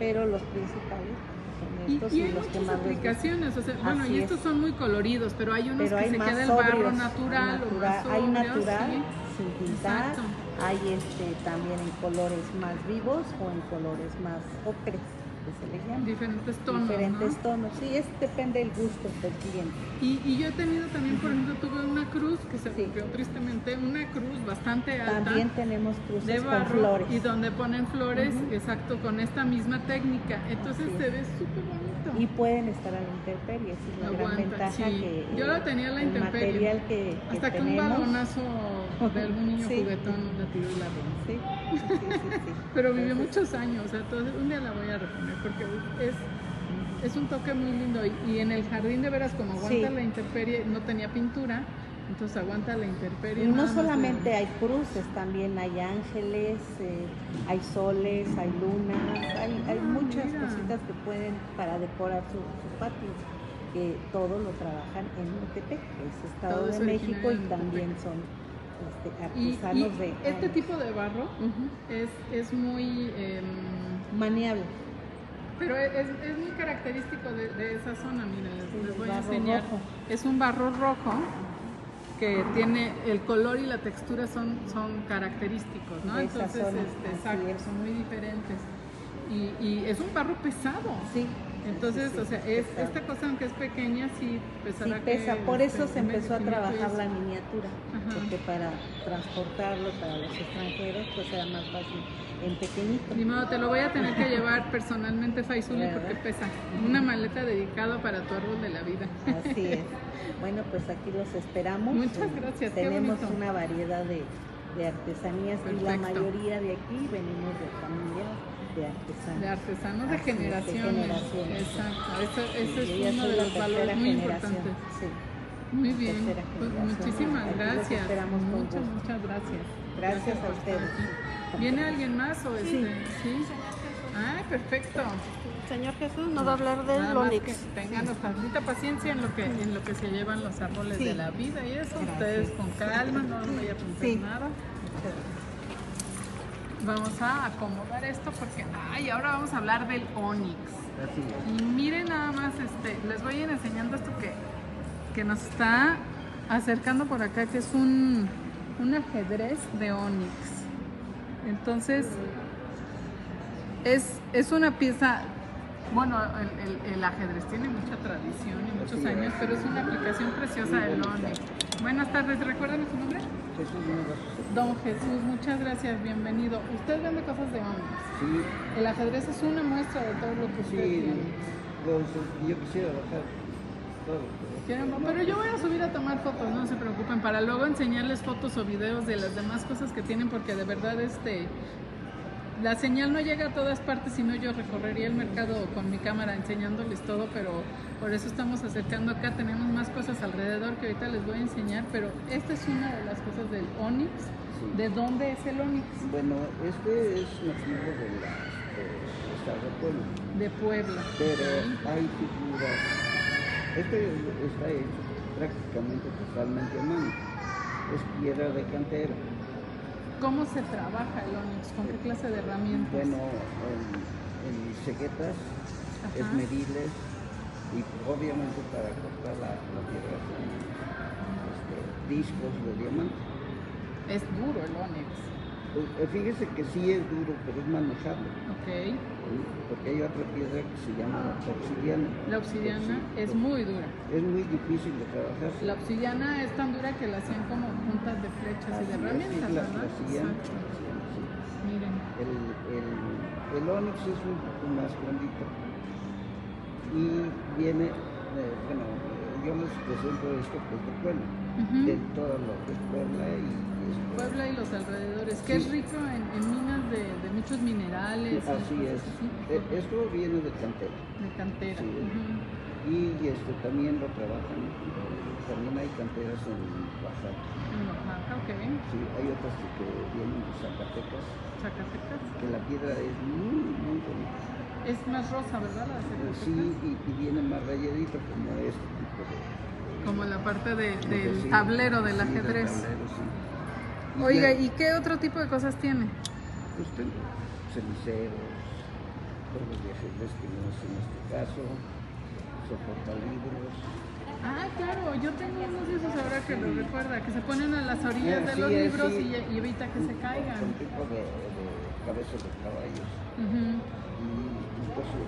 pero los principales son estos y y, hay los que más aplicaciones, o sea, bueno, y es. estos son muy coloridos, pero hay unos Pero que hay se queda el barro sobrios, natural o más hay natural sí. sin pintar, Exacto. hay este también en colores más vivos o en colores más ocres, que se les llama. diferentes tonos, Diferentes ¿no? tonos, sí, es, depende del gusto del cliente. Y, y yo he tenido también, por ejemplo, tuve una cruz que se Sí. rompió tristemente, una cruz bastante alta También tenemos de cruces con barro flores. y donde ponen flores, exacto, con esta misma técnica. Entonces se ve súper bonito. Y pueden estar a la intemperie, es la gran ventaja sí. que Yo la tenía a la el intemperie. material que, que Hasta que un balonazo de algún niño [LAUGHS] Sí. juguetón la tiró y la rompió. Pero vivió muchos años, o sea, entonces un día la voy a reponer porque es, es un toque muy lindo y, y en el jardín de veras como aguanta Sí. la intemperie, no tenía pintura, entonces aguanta la intemperie. Y no de- solamente hay cruces, también hay ángeles, eh, hay soles, hay lunas, hay, hay Ah, muchas mira. cositas que pueden para decorar su, su patio, que todo lo trabajan en Metepec, que es Todo Estado es de México y también son este, Y, artesanos y de este tipo de barro es, es muy... em, Maneable. pero es, es muy característico de, de esa zona, miren, les, Sí, les el voy a enseñar. rojo. Es un barro rojo que tiene el color y la textura son, son característicos, ¿no? Entonces, este, exacto, es. son muy diferentes. Y, y es un barro pesado. Sí. Entonces, o sea, es, esta cosa aunque es pequeña, sí Sí pesa, que, por eso se empezó a trabajar la miniatura, Ajá. porque para transportarlo para los extranjeros pues era más fácil en pequeñito. Ni modo, te lo voy a tener que llevar personalmente, Faisuli, porque pesa. Una maleta dedicada para tu árbol de la vida. Así es. [LAUGHS] Bueno, pues aquí los esperamos. Muchas gracias, qué Tenemos bonito. una variedad de, de artesanías y la mayoría de aquí venimos de familias de artesanos. De artesanos de generaciones. Exacto. Eso, es uno de los valores muy importantes. Sí. Muy bien. Pues muchísimas Aquí gracias. Muchas, muchas gracias. Gracias a ustedes. ¿Viene alguien más o este? Sí. Ay, perfecto. Señor Jesús nos va a hablar del Nada más Onix. que tantita paciencia en lo que en lo que se llevan los árboles Sí. de la vida y eso. Gracias. Ustedes con calma, no les vaya a romper Sí. nada. Vamos a acomodar esto porque, ay, ahora vamos a hablar del onix. Así es. Y miren nada más, este, les voy a ir enseñando esto que, que nos está acercando por acá, que es un, un ajedrez de onix. Entonces, es, es una pieza, bueno, el, el- el ajedrez tiene mucha tradición y muchos años, pero es una aplicación preciosa del onix. Buenas tardes, ¿recuerdan su nombre? Jesús. Don Jesús, muchas gracias, bienvenido. Usted vende cosas de onix. Sí, El ajedrez es una muestra de todo lo que usted sí, tiene. los- yo quisiera bajar todo. Pero yo voy a subir a tomar fotos, no se preocupen, para luego enseñarles fotos o videos de las demás cosas que tienen, porque de verdad este la señal no llega a todas partes, sino yo recorrería el mercado con mi cámara enseñándoles todo, pero por eso estamos acercando acá, tenemos más cosas alrededor que ahorita les voy a enseñar, pero esta es una de las cosas del Onix. Sí. ¿De dónde es el Onix? Bueno, este es nativo de la de Estado de Puebla, De Puebla. pero hay figuras. Este está hecho prácticamente totalmente a mano. Es piedra de cantera. ¿Cómo se trabaja el Onix? ¿Con qué clase de herramientas? Bueno, en, en ceguetas, Ajá. esmeriles y obviamente para cortar la, la piedra con este, discos de diamante. Es duro el Onix. Pues, eh, Fíjese que sí es duro, pero es manejable. Ok. Porque hay otra piedra que se llama obsidiana. La obsidiana es muy dura. Es muy difícil de trabajar. La obsidiana es tan dura que la hacían como puntas de flechas y de herramientas, la- ¿verdad? la hacían, Exacto. sí. Miren. El, el, el onix es un poco más grandito y viene, eh, bueno, yo les presento esto pues de Puebla, de todo lo que es Puebla y esto. Puebla y los alrededores, que es rico en, en minas de, de muchos minerales. Así es. así, Eh, Esto viene de cantera de cantera. sí. Y este, también lo trabajan, también hay canteras en Oaxaca. En Oaxaca, ok. Sí, hay otras que, vienen de Zacatecas, Zacatecas. que la piedra es muy, muy bonita. Es más rosa, ¿verdad? La Zacatecas. Sí, y, y viene más rayadito como este tipo de... Como la parte de- de- del sí, tablero del sí, ajedrez. tablero, sí. Y Oiga, ¿y qué otro tipo de cosas tiene? Pues tengo ceniceros, juegos de ajedrez que no es en este caso, soportalibros. Ah, claro, yo tengo unos de esos ahora que lo recuerda, que se ponen a las orillas de los libros y, y evita que se caigan. Con tipo de, de cabezas de caballos. Y entonces,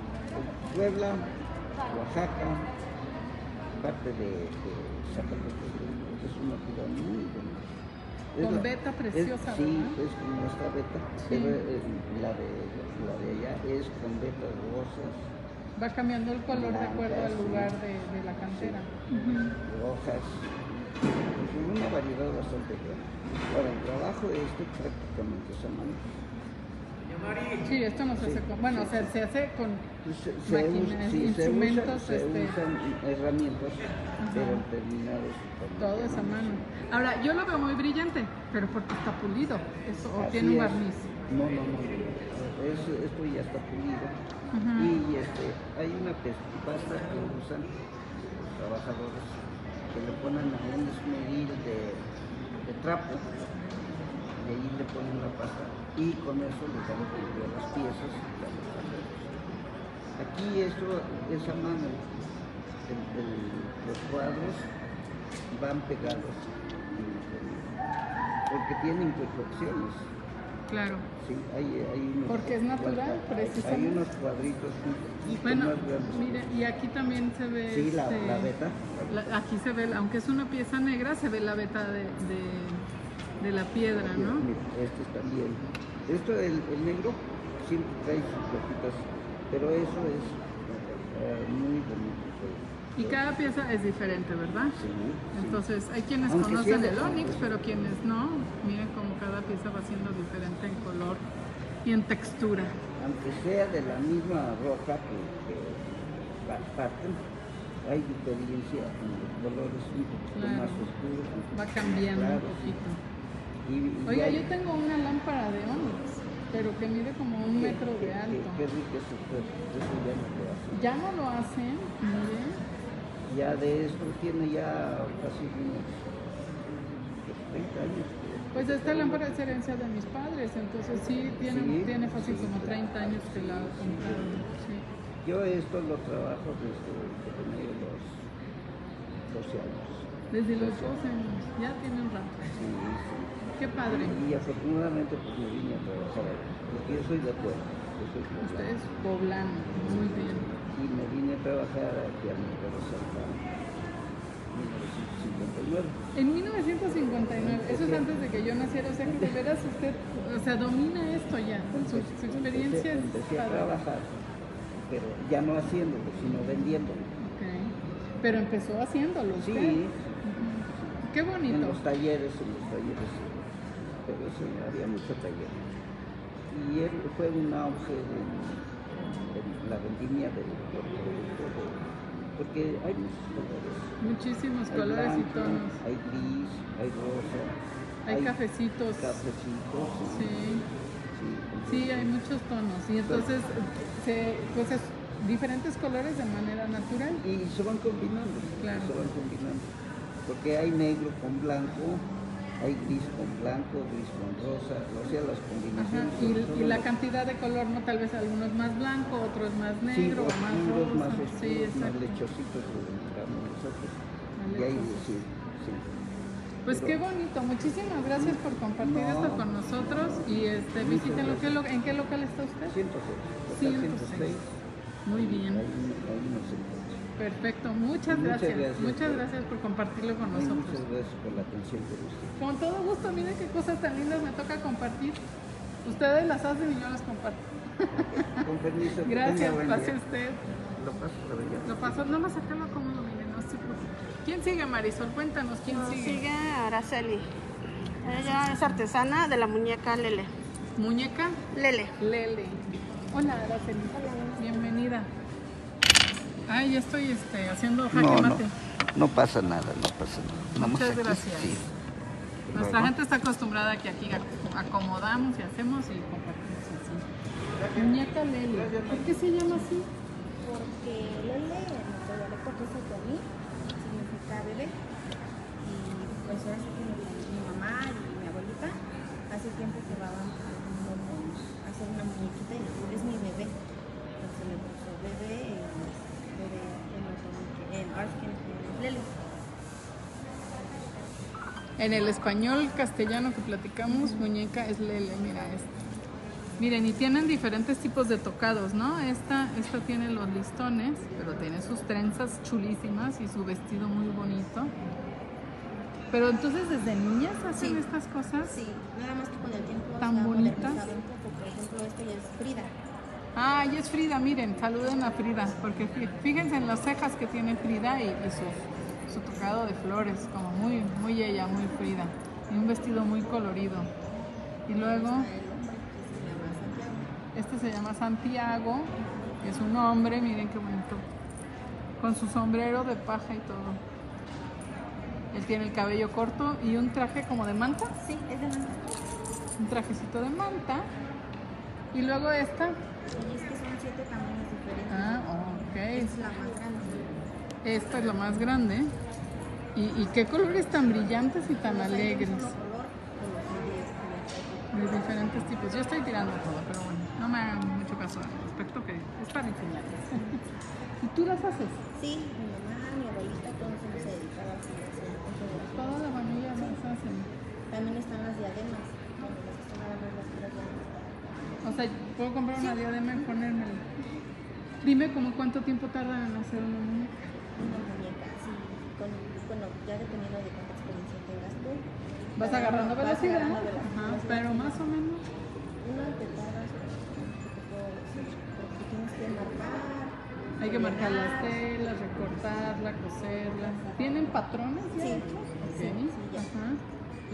Puebla, Oaxaca, parte de, de Zacatecas, es una ciudad muy bonita. Es Con la- veta es- preciosa, Sí, ¿verdad? es como esta beta, Sí. pero eh, la, de, la de allá es con vetas rosas, Va cambiando el color de acuerdo al sí. lugar de, de la cantera. rojas, pues una variedad bastante grande. Ahora, el trabajo este prácticamente es a mano. Sí, esto no se hace con. Bueno, o sea, se hace con. Pues Se, se Máquinas, sí, se instrumentos, se este. usan herramientas, pero el terminado es totalmente Todo es a mano. Ahora, yo lo veo muy brillante, pero porque está pulido. Eso, o Así tiene un es. barniz. No, no, no. Es, esto ya está pulido. Ujú. Y este, hay una pasta que usan los trabajadores que le ponen a un esmeril de, de trapo y ahí le ponen la pasta y con eso le dan a las piezas y ya los arreglos. Aquí esto es a mano, el- el- los cuadros van pegados porque tienen imperfecciones. Claro. Sí, hay, hay unos, Porque es natural, precisamente. Hay unos cuadritos poquito Bueno, más grandes. mire, y aquí también se ve. Sí, la, este, la la- aquí se ve, aunque es una pieza negra, se ve la veta de, de- de la piedra, ¿no? Mira, este también. Esto, el, el negro, siempre trae sus hojitas, pero eso es eh, muy bonito. Y cada pieza es diferente, ¿verdad? Sí. Entonces, hay quienes Aunque conocen el onix, pero quienes no, miren cómo cada pieza va siendo diferente en color y en textura. aunque sea de la misma roca que, que pa- parten, hay diferencia en los colores un poquito Claro. más oscuros. Va cambiando un poquito. Y, y Oiga, hay- yo tengo una lámpara de onix, pero que mide como un qué- metro de alto. Qué, rico es esto, eso ya no lo hacen. Ya no lo hacen, mire. Ya de esto tiene ya casi unos 30 años. Pues esta lámpara es herencia de mis padres, entonces sí, tiene, Sí, tiene fácil sí. como 30 años que la compraron. Sí. Yo esto lo trabajo desde que tenía los 12 años. Desde los 12 años, ya tienen rato. Qué padre. Y afortunadamente pues me vine a trabajar porque yo soy de Puebla, yo soy poblano. Usted es poblano, muy bien. Y me vine a trabajar aquí a Mercado Santa en 1959. En 1959, eso es antes de que yo naciera, o sea que de veras usted, o sea, domina esto ya, su, su experiencia es Empecé, a trabajar, pero ya no haciéndolo, sino vendiéndolo. Ok. Pero empezó haciéndolo usted. Sí, Qué en bonito. los talleres, en los talleres, pero eso había mucho taller. Y él fue un auge en, la vendimia del porque hay muchos colores. Muchísimos Hay colores y tonos. Hay gris, hay rosa. Hay cafecitos. Cafecitos. Sí. sí, Sí, hay muchos tonos. Y entonces, se, pues es diferentes colores de manera natural. Y se van combinando. Claro. Se van combinando. Porque hay negro con blanco, hay gris con blanco, gris con rosa, o sea, las Ajá. combinaciones. Y, son- y la cantidad de color, ¿no? Tal vez algunos más blanco, otros más negro, más rosa. más oscuros, sí, más lechositos, nosotros. Y ahí sí, sí. Pues Pero- qué bonito, muchísimas gracias por compartir No. esto con nosotros y este, visítenlo. ¿Qué lo- gracias. ¿En qué local está usted? 106. local 106. 106. Muy bien, Ahí, ahí nos encontramos. Perfecto. Muchas Muchas gracias. gracias. Muchas gracias por compartirlo con nosotros. Muchas gracias por la atención que usted. Con todo gusto, miren qué cosas tan lindas me toca compartir. Ustedes las hacen y yo las comparto. [LAUGHS] Con permiso. Gracias, pase día. usted. Lo paso. Lo paso, nada más acá lo acomodo, miren, no se preocupe. ¿Quién sigue, Marisol? Cuéntanos, ¿quién Nos sigue? sigue Araceli. Ella es artesana de la muñeca Lele. Muñeca Lele. Lele. Hola, Araceli. Bienvenida. Ay, ya estoy este, haciendo jaque No, mate. no pasa nada, no pasa nada. Muchas aquí, gracias. sí. Nuestra Luego. gente está acostumbrada a que aquí ac- acomodamos y hacemos y compartimos así. Muñeca Lele. ¿Por qué se llama así? porque Lele en dialecto que es otomí significa bebé y pues ahora sí que mi, mi mamá y mi abuelita hace tiempo que van tratando con hacer una muñequita y es mi bebé entonces le puso bebé en otomí que en ahora sí que en Lele En el español castellano que platicamos, muñeca es Lele, mira esta. Miren, y tienen diferentes tipos de tocados, ¿no? Esta, esta tiene los listones, pero tiene sus trenzas chulísimas y su vestido muy bonito. Pero entonces, ¿desde niñas hacen Sí. estas cosas? sí nada más que con el tiempo Tan bonitas. modernizado un poco por ejemplo esto ya es Frida Ah, y es Frida, miren, saluden a Frida, porque fí- fíjense en las cejas que tiene Frida y, y su, su tocado de flores, como muy, muy ella, muy Frida. Y un vestido muy colorido. Y luego, este se llama Santiago, es un hombre, miren qué bonito, con su sombrero de paja y todo. Él tiene el cabello corto y un traje como de manta, sí es de Manta un trajecito de manta. Y luego esta, y es que son siete tamaños diferentes ah, ok, Esta es la más grande. Esta es la más grande. ¿Y, y qué colores tan brillantes y tan alegres. de diferentes tipos. Yo estoy tirando todo, pero bueno, no me hagan mucho caso al respecto, que es para enseñarles. [LAUGHS] ¿Y tú las haces? Sí, mi mamá, mi abuelita, todos se dedicaban a hacer Toda la familia las hacen. También están las diademas. O sea, puedo comprar una diadema y ponérmela. Dime como cuánto tiempo tardan en hacer una muñeca. Una muñeca, sí, con, bueno, ya dependiendo de cuánta experiencia tengas tú. Vas Pero agarrando vas velocidad. agarrando velocidad. Ajá, pero más o menos. Una te tardas, ¿qué te puedo decir? Porque tienes que marcar. Hay que marcar las telas, recortarla, coserla. ¿Tienen patrones ya Sí, hechos? Sí, sí, ya. Ajá.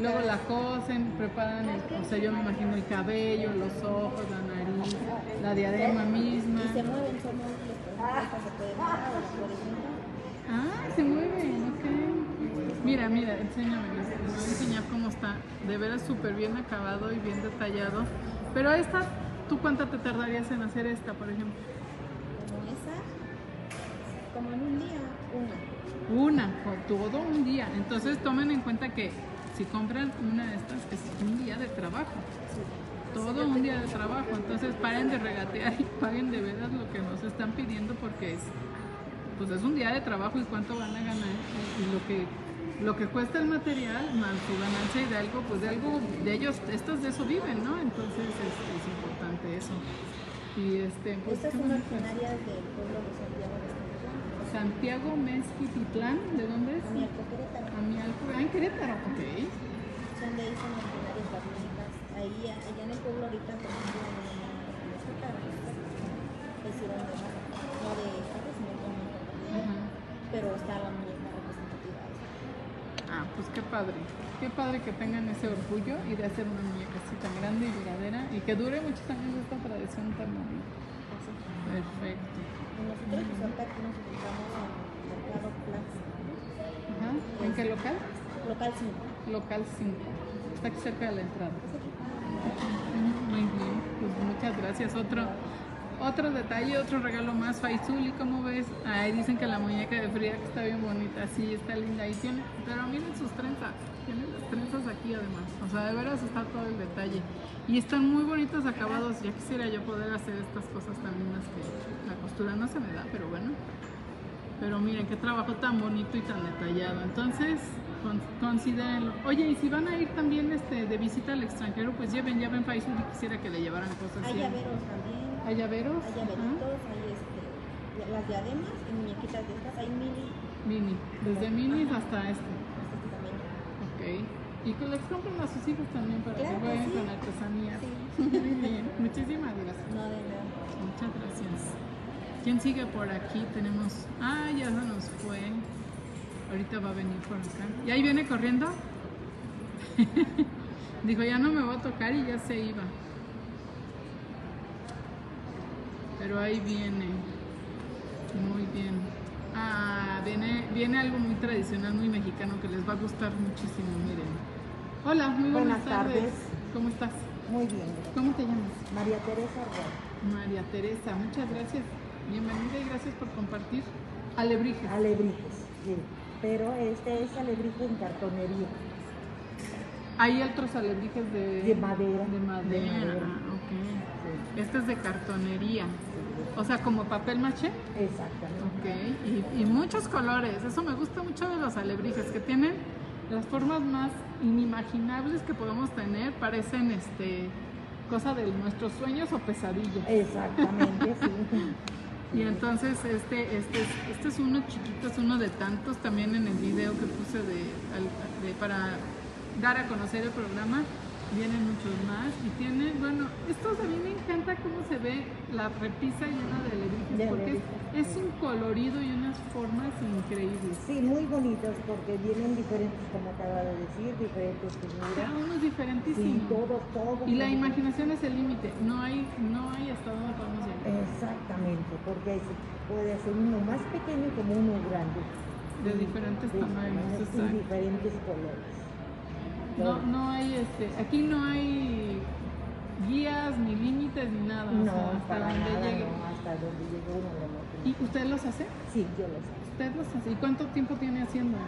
Luego la cosen, preparan el, o sea, yo me imagino el cabello, los ojos, la nariz, la diadema misma. Y se mueven, son móviles, por ejemplo, se puede parar o la puedes juntar. Ah, se mueven, ok. Mira, mira, enséñame, les voy a enseñar cómo está. De veras súper bien acabado y bien detallado. Pero esta, ¿tú cuánto te tardarías en hacer esta, por ejemplo? Como esa, como en un día, una. Una, o todo un día. Entonces tomen en cuenta que si compran una de estas es un día de trabajo. Todo un día de trabajo. Entonces paren de regatear y paguen de veras lo que nos están pidiendo porque es, pues es un día de trabajo y cuánto van a ganar y lo que lo que cuesta el material más su ganancia y de algo, pues de algo de ellos, estos de eso viven, ¿no? Entonces es, es importante eso. Y este, pues, Estas son originarias del pueblo de Santiago de Santiago Mezquititlán, ¿de dónde es? Amialco, Querétaro. Amialco, ah, en Querétaro, ok. Son de ahí, son originarias las. Ahí, allá en el pueblo ahorita, por ejemplo, en la hicieron de Pero está la muñeca representativa. Ah, pues qué padre. Qué padre que tengan ese orgullo y de hacer una muñeca así tan grande y duradera y que dure muchos años esta tradición tan bonita. Perfecto. Y nosotros, pues ahorita aquí nos ubicamos en el mercado Plaza, Ajá. ¿En qué local? local 5. Local 5. Está aquí cerca de la entrada. Muy bien, pues muchas gracias. Otro, otro detalle, otro regalo más, Faizuli, ¿cómo ves? Ahí dicen que la muñeca de Frida que está bien bonita, sí, está linda. Y tiene, pero miren sus trenzas, tienen las trenzas aquí además. O sea, de veras está todo el detalle. Y están muy bonitos acabados. Ya quisiera yo poder hacer estas cosas tan lindas que la costura no se me da, pero bueno. Pero miren qué trabajo tan bonito y tan detallado. Entonces, con- considérenlo. Oye, y si van a ir también este, de visita al extranjero, pues lleven, lleven Faisal y quisiera que le llevaran cosas. Hay sí. llaveros también. ¿Hay llaveros? Hay llaveritos, hay este, las diademas y muñequitas de estas, hay mini. Mini. Desde minis hasta este. hasta este tamaño. Ok. Y que les compren a sus hijos también para Claro que jueguen sí. con artesanía. Sí. [LAUGHS] Muy bien. Muchísimas gracias. No de nada. Muchas gracias. ¿Quién sigue por aquí? Tenemos. Ah, ya se nos fue. Ahorita va a venir por acá. ¿Y ahí viene corriendo? [LAUGHS] Dijo, ya no me va a tocar y ya se iba. Pero ahí viene. Muy bien. Ah, viene, viene algo muy tradicional, muy mexicano que les va a gustar muchísimo, miren. Hola, muy buenas, Buenas tardes. ¿Cómo estás? Muy bien. ¿Cómo te llamas? María Teresa Roy. María Teresa, muchas gracias. Bienvenida y gracias por compartir. Alebrijes. Alebrijes, sí. Pero este es alebrije en cartonería. Hay otros alebrijes de, De madera. De madera. De madera. Ah, ok. Este es de cartonería. O sea, como papel maché. Exactamente. Ok. Y, y muchos colores. Eso me gusta mucho de los alebrijes, que tienen las formas más inimaginables que podemos tener. Parecen este cosa de nuestros sueños o pesadillas. Exactamente, sí. [LAUGHS] Y entonces este, este, es, este es uno chiquito, es uno de tantos también en el video que puse de- para dar a conocer el programa. Vienen muchos más y tiene, bueno, estos a mí me encanta cómo se ve la repisa llena de alebrijes, porque es, es un colorido y unas formas increíbles. Sí, muy bonitos porque vienen diferentes, como acaba de decir, diferentes Cada figuras. uno es Sí, diferentísimo. todos, todos. Y la imaginación es el límite, no hay, no hay hasta dónde podemos llegar. Exactamente, porque puede hacer uno más pequeño como uno grande. De diferentes De- tamaños, Y diferentes colores. No, no hay, este, aquí no hay guías ni límites ni nada. o No, sea, hasta para donde nada, llegue. no, hasta donde llegue uno lo no ¿Y usted los hace? Sí, yo lo sé. ¿Usted los hace? ¿Y cuánto tiempo tiene haciéndolos?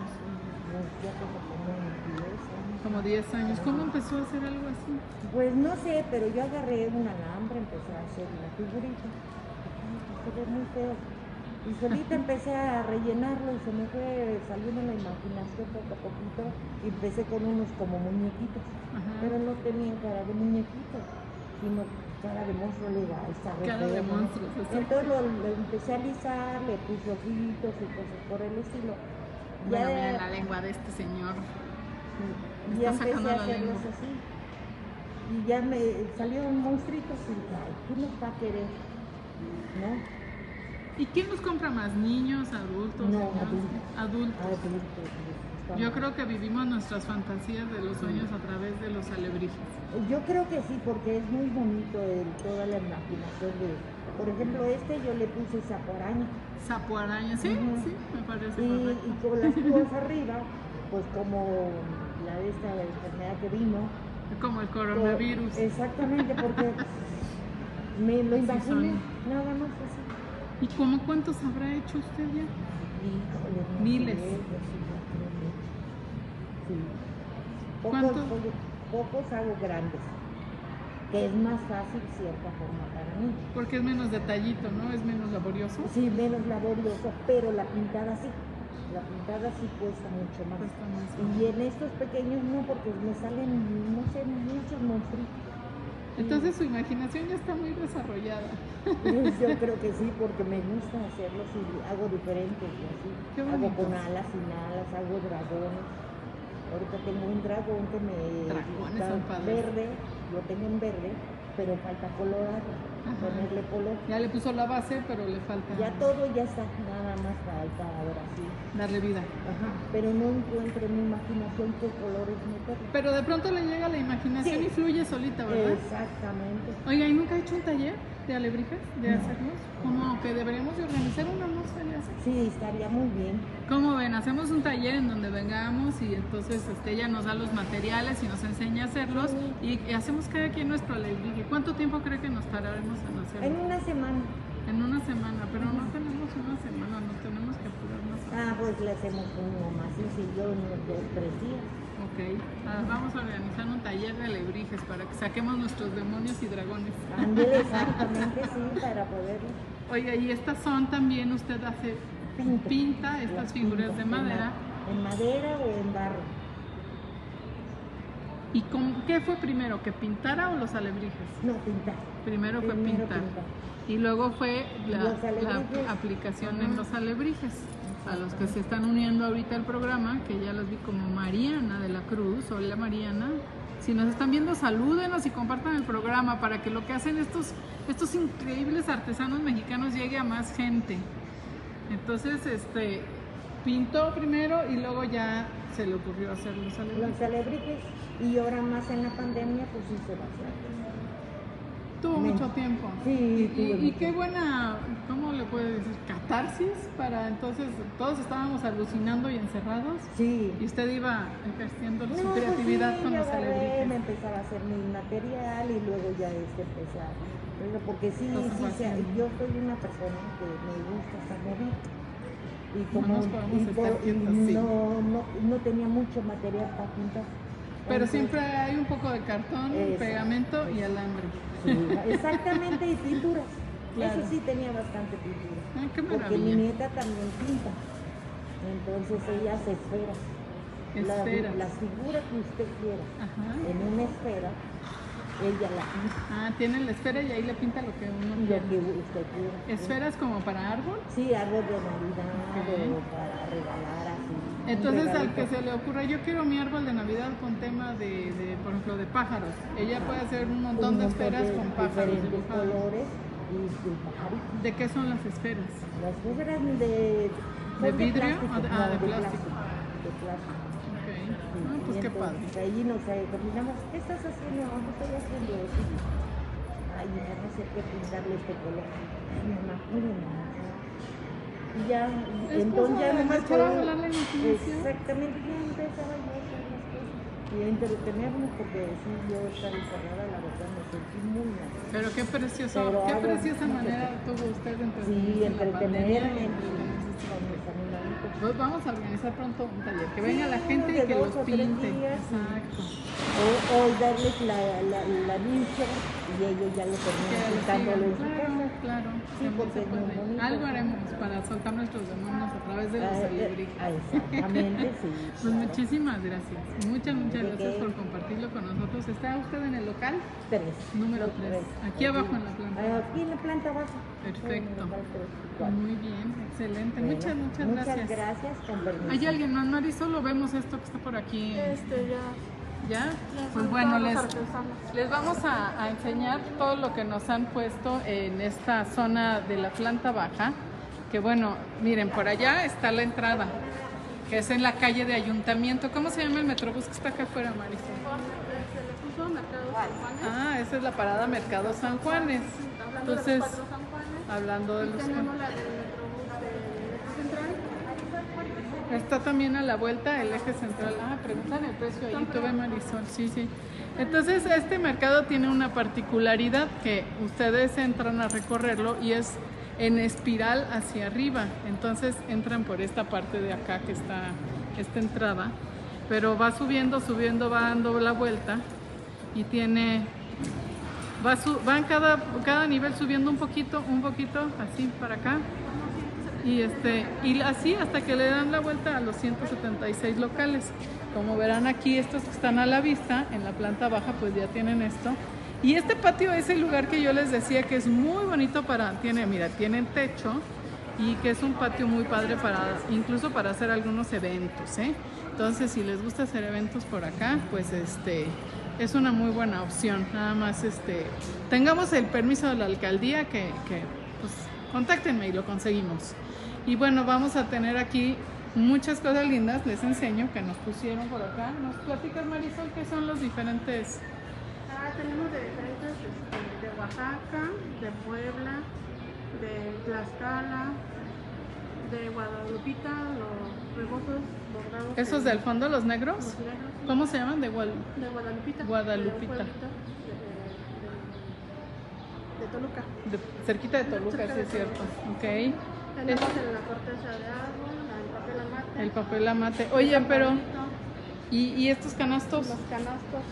Ya como como unos 10 años. Como 10 años. ¿Cómo empezó a hacer algo así? Pues no sé, pero yo agarré un alambre, empecé a hacer una figurita. Ay, se ve muy feo. Y solita empecé a rellenarlo y se me fue saliendo la imaginación poco a poquito. Y empecé con unos como muñequitos, Ajá. pero no tenían cara de muñequito, sino cara de monstruo legal. Cara de monstruos, exacto. Entonces lo, lo empecé a alisar, le puse ojitos y cosas por el estilo. Bueno, Ya- miren la lengua de este señor. y ya empecé sacando a hacerlos así. Y ya me salieron monstruitos y dije, ay, ¿quién nos va a querer? ¿No? ¿Y quién los compra más? ¿Niños, adultos? No, adultos. Adultos. Adultos, está Yo creo que vivimos nuestras fantasías de los sueños a través de los alebrijes. Yo creo que sí, porque es muy bonito el- toda la imaginación de... Por ejemplo, este yo le puse sapo araña. Sapo araña, sí, Ujú. sí, me parece Y, correcto. y con las púas [LAUGHS] arriba, pues como la de esta enfermedad que vino. Como el coronavirus. Exactamente, porque me lo imaginé, nada más así. ¿Y cómo cuántos habrá hecho usted ya? Miles. yo sí, pocos- pocos hago grandes, que es más fácil cierta forma para mí. Porque es menos detallito, ¿no? Es menos laborioso. Sí, menos laborioso, pero la pintada sí. La pintada sí cuesta mucho más. Cuesta más. Y en estos pequeños no, porque me salen, no sé, muchos monstruitos. Entonces su imaginación ya está muy desarrollada. Yo creo que sí, porque me gusta hacerlos y hago diferentes y así. Qué hago con alas, sin alas, hago dragones. Ahorita tengo un dragón que me padres. verde, lo tengo en verde, pero falta colorarlo, ponerle color. Ya le puso la base, pero le falta Ya todo ya está, nada más falta ahora sí. darle vida. Ajá, pero no encuentro en mi imaginación qué colores meterle. Pero de pronto le llega la imaginación Sí. y fluye solita, ¿verdad? Exactamente. Oiga, ¿y nunca ha hecho un taller de alebrijes? ¿De No. hacerlos? Como que deberíamos de organizar uno, ¿no? Sí, estaría muy bien. ¿Cómo ven? Hacemos un taller en donde vengamos y entonces este, ella nos da los materiales y nos enseña a hacerlos y, y hacemos cada quien nuestro alebrije. ¿Cuánto tiempo cree que nos tardaremos en hacerlo? En una semana. En una semana, pero no tenemos una semana, nos tenemos que apurar más. Ah, pues le hacemos uno más sencillo, unos dos, tres días. Ok, ah, vamos a organizar un taller de alebrijes para que saquemos nuestros demonios y dragones. Ándele, [LAUGHS] exactamente, sí, para poderlo. Oiga, y estas son también, usted hace, Pinta. pinta estas figuras de madera. En madera o en barro. ¿Y con qué fue primero, que pintara o los alebrijes? No, pintar. Primero fue pintar. pintar. Y luego fue la, aplicación en los alebrijes. A los que se están uniendo ahorita al programa, que ya los vi como Mariana de la Cruz, hola Mariana. Si nos están viendo, salúdenos y compartan el programa para que lo que hacen estos, estos increíbles artesanos mexicanos llegue a más gente. Entonces, este, pintó primero y luego ya se le ocurrió hacer los alebrijes. Los alebrijes. Y ahora más en la pandemia, pues sí se va a hacer. Tuvo Me- mucho tiempo. Sí, y, qué buena, ¿cómo le puede decir? Catarsis para entonces todos estábamos alucinando y encerrados Sí. y usted iba ejerciendo su No, pues creatividad sí, con los agarré, me empezaba a hacer mi material y luego ya este empezar. Pero porque sí, Cosas sí, sea, yo soy una persona que me gusta estar movida. Y como podemos y estar y sí. no, no, no tenía mucho material para pintar. Pero Entonces, siempre hay un poco de cartón, Eso, pegamento y alambre. sí, exactamente, y pinturas. Claro. Eso sí tenía bastante pintura. Ay, qué Porque mi nieta también pinta. Entonces ella hace esferas. La- Esferas. las figuras que usted quiera Ajá. en una esfera, ella la pinta. Ah, tiene la esfera y ahí le pinta lo que uno Lo quiere. que usted quiera. ¿Esferas como para árbol? Sí, árbol de Navidad o para regalar Entonces al que se le ocurra, yo quiero mi árbol de Navidad con tema de, de, por ejemplo, de pájaros. Ella puede hacer un montón de esferas con pájaros dibujados. colores y de pajaritos. ¿De qué son las esferas? Las eran de... ¿De vidrio o de- ah, de plástico? De plástico. Ok. Sí, Ah, pues qué padre. Ahí nos eh, combinamos, ¿qué estás haciendo? No, estoy haciendo. Ay, ya no sé qué pintarle este color. Ay, mamá. Y ya, Es entonces ya la imaginación. Exactamente, ya empezaba yo a hacer las cosas. Y a entretenernos, porque sí, yo estar encerrada, la verdad, me sentí muy mal. Pero qué precioso, Pero qué preciosa manera tuvo usted de Sí, entretenerse en la pandemia y entretenerme con mis animalitos. Pues vamos a organizar pronto un taller, que venga Sí, la gente y que los pinte. días, sí. Exacto. O, o darles la, la, la y ellos ya lo terminan lo pintándolo en su sigan. casa. Claro, claro. Sí, porque se puede. bonito. Algo haremos para soltar nuestros demonios a través de los Ah, eh, alebrijes. ah, exactamente, sí. Pues claro. muchísimas gracias. Muchas, muchas ¿De gracias por compartirlo con nosotros. ¿Está usted en el local? Tres. Número Los 3. tres. Aquí abajo en la planta. Ah, Aquí en la planta baja. Perfecto. Muy bien, excelente. Bueno, muchas, muchas, Muchas gracias. gracias, con permiso. ¿Hay alguien más, Marisol? ¿O vemos esto que está por aquí? Este, ya. ¿Ya? Pues bueno, les, les vamos a, a enseñar todo lo que nos han puesto en esta zona de la planta baja. Que bueno, miren, por allá está la entrada, que es en la calle de Ayuntamiento. ¿Cómo se llama el metrobús que está acá afuera, Marisol? Se le puso Mercado San Juanes. Ah, esa es la parada Mercado San Juanes. Entonces, los cuatro San Juanes. Hablando de los... Está también a la vuelta el eje central. Ah, preguntan el precio ahí, tú ve Marisol, sí, sí. Entonces, este mercado tiene una particularidad que ustedes entran a recorrerlo y es en espiral hacia arriba. Entonces, entran por esta parte de acá que está esta entrada, pero va subiendo, subiendo, va dando la vuelta y tiene va, su, va en cada, cada nivel subiendo un poquito, un poquito, así para acá. Y, este, y así hasta que le dan la vuelta a los 176 locales. Como verán aquí, estos que están a la vista, en la planta baja, pues ya tienen esto. Y este patio es el lugar que yo les decía que es muy bonito para, tiene, mira, tiene techo y que es un patio muy padre para, incluso para hacer algunos eventos, ¿eh? Entonces, si les gusta hacer eventos por acá, pues este, es una muy buena opción. Nada más, este, tengamos el permiso de la alcaldía que, pues, contáctenme y lo conseguimos. Y bueno, vamos a tener aquí muchas cosas lindas, les enseño que nos pusieron por acá. ¿Nos platicas, Marisol, qué son los diferentes? Ah, tenemos de diferentes, este, de Oaxaca, de Puebla, de Tlaxcala, de Guadalupita, los rebozos ¿Esos del fondo, los negros? los negros, ¿Cómo se llaman? De Gual. De Guadalupita. Guadalupita. de de, Toluca. cerquita de Toluca, Cerca sí es cierto. Toluca. Ok. Tenemos en la corteza de árbol, el papel amate. El papel amate. Oye, pero ¿y, y estos canastos? Los canastos.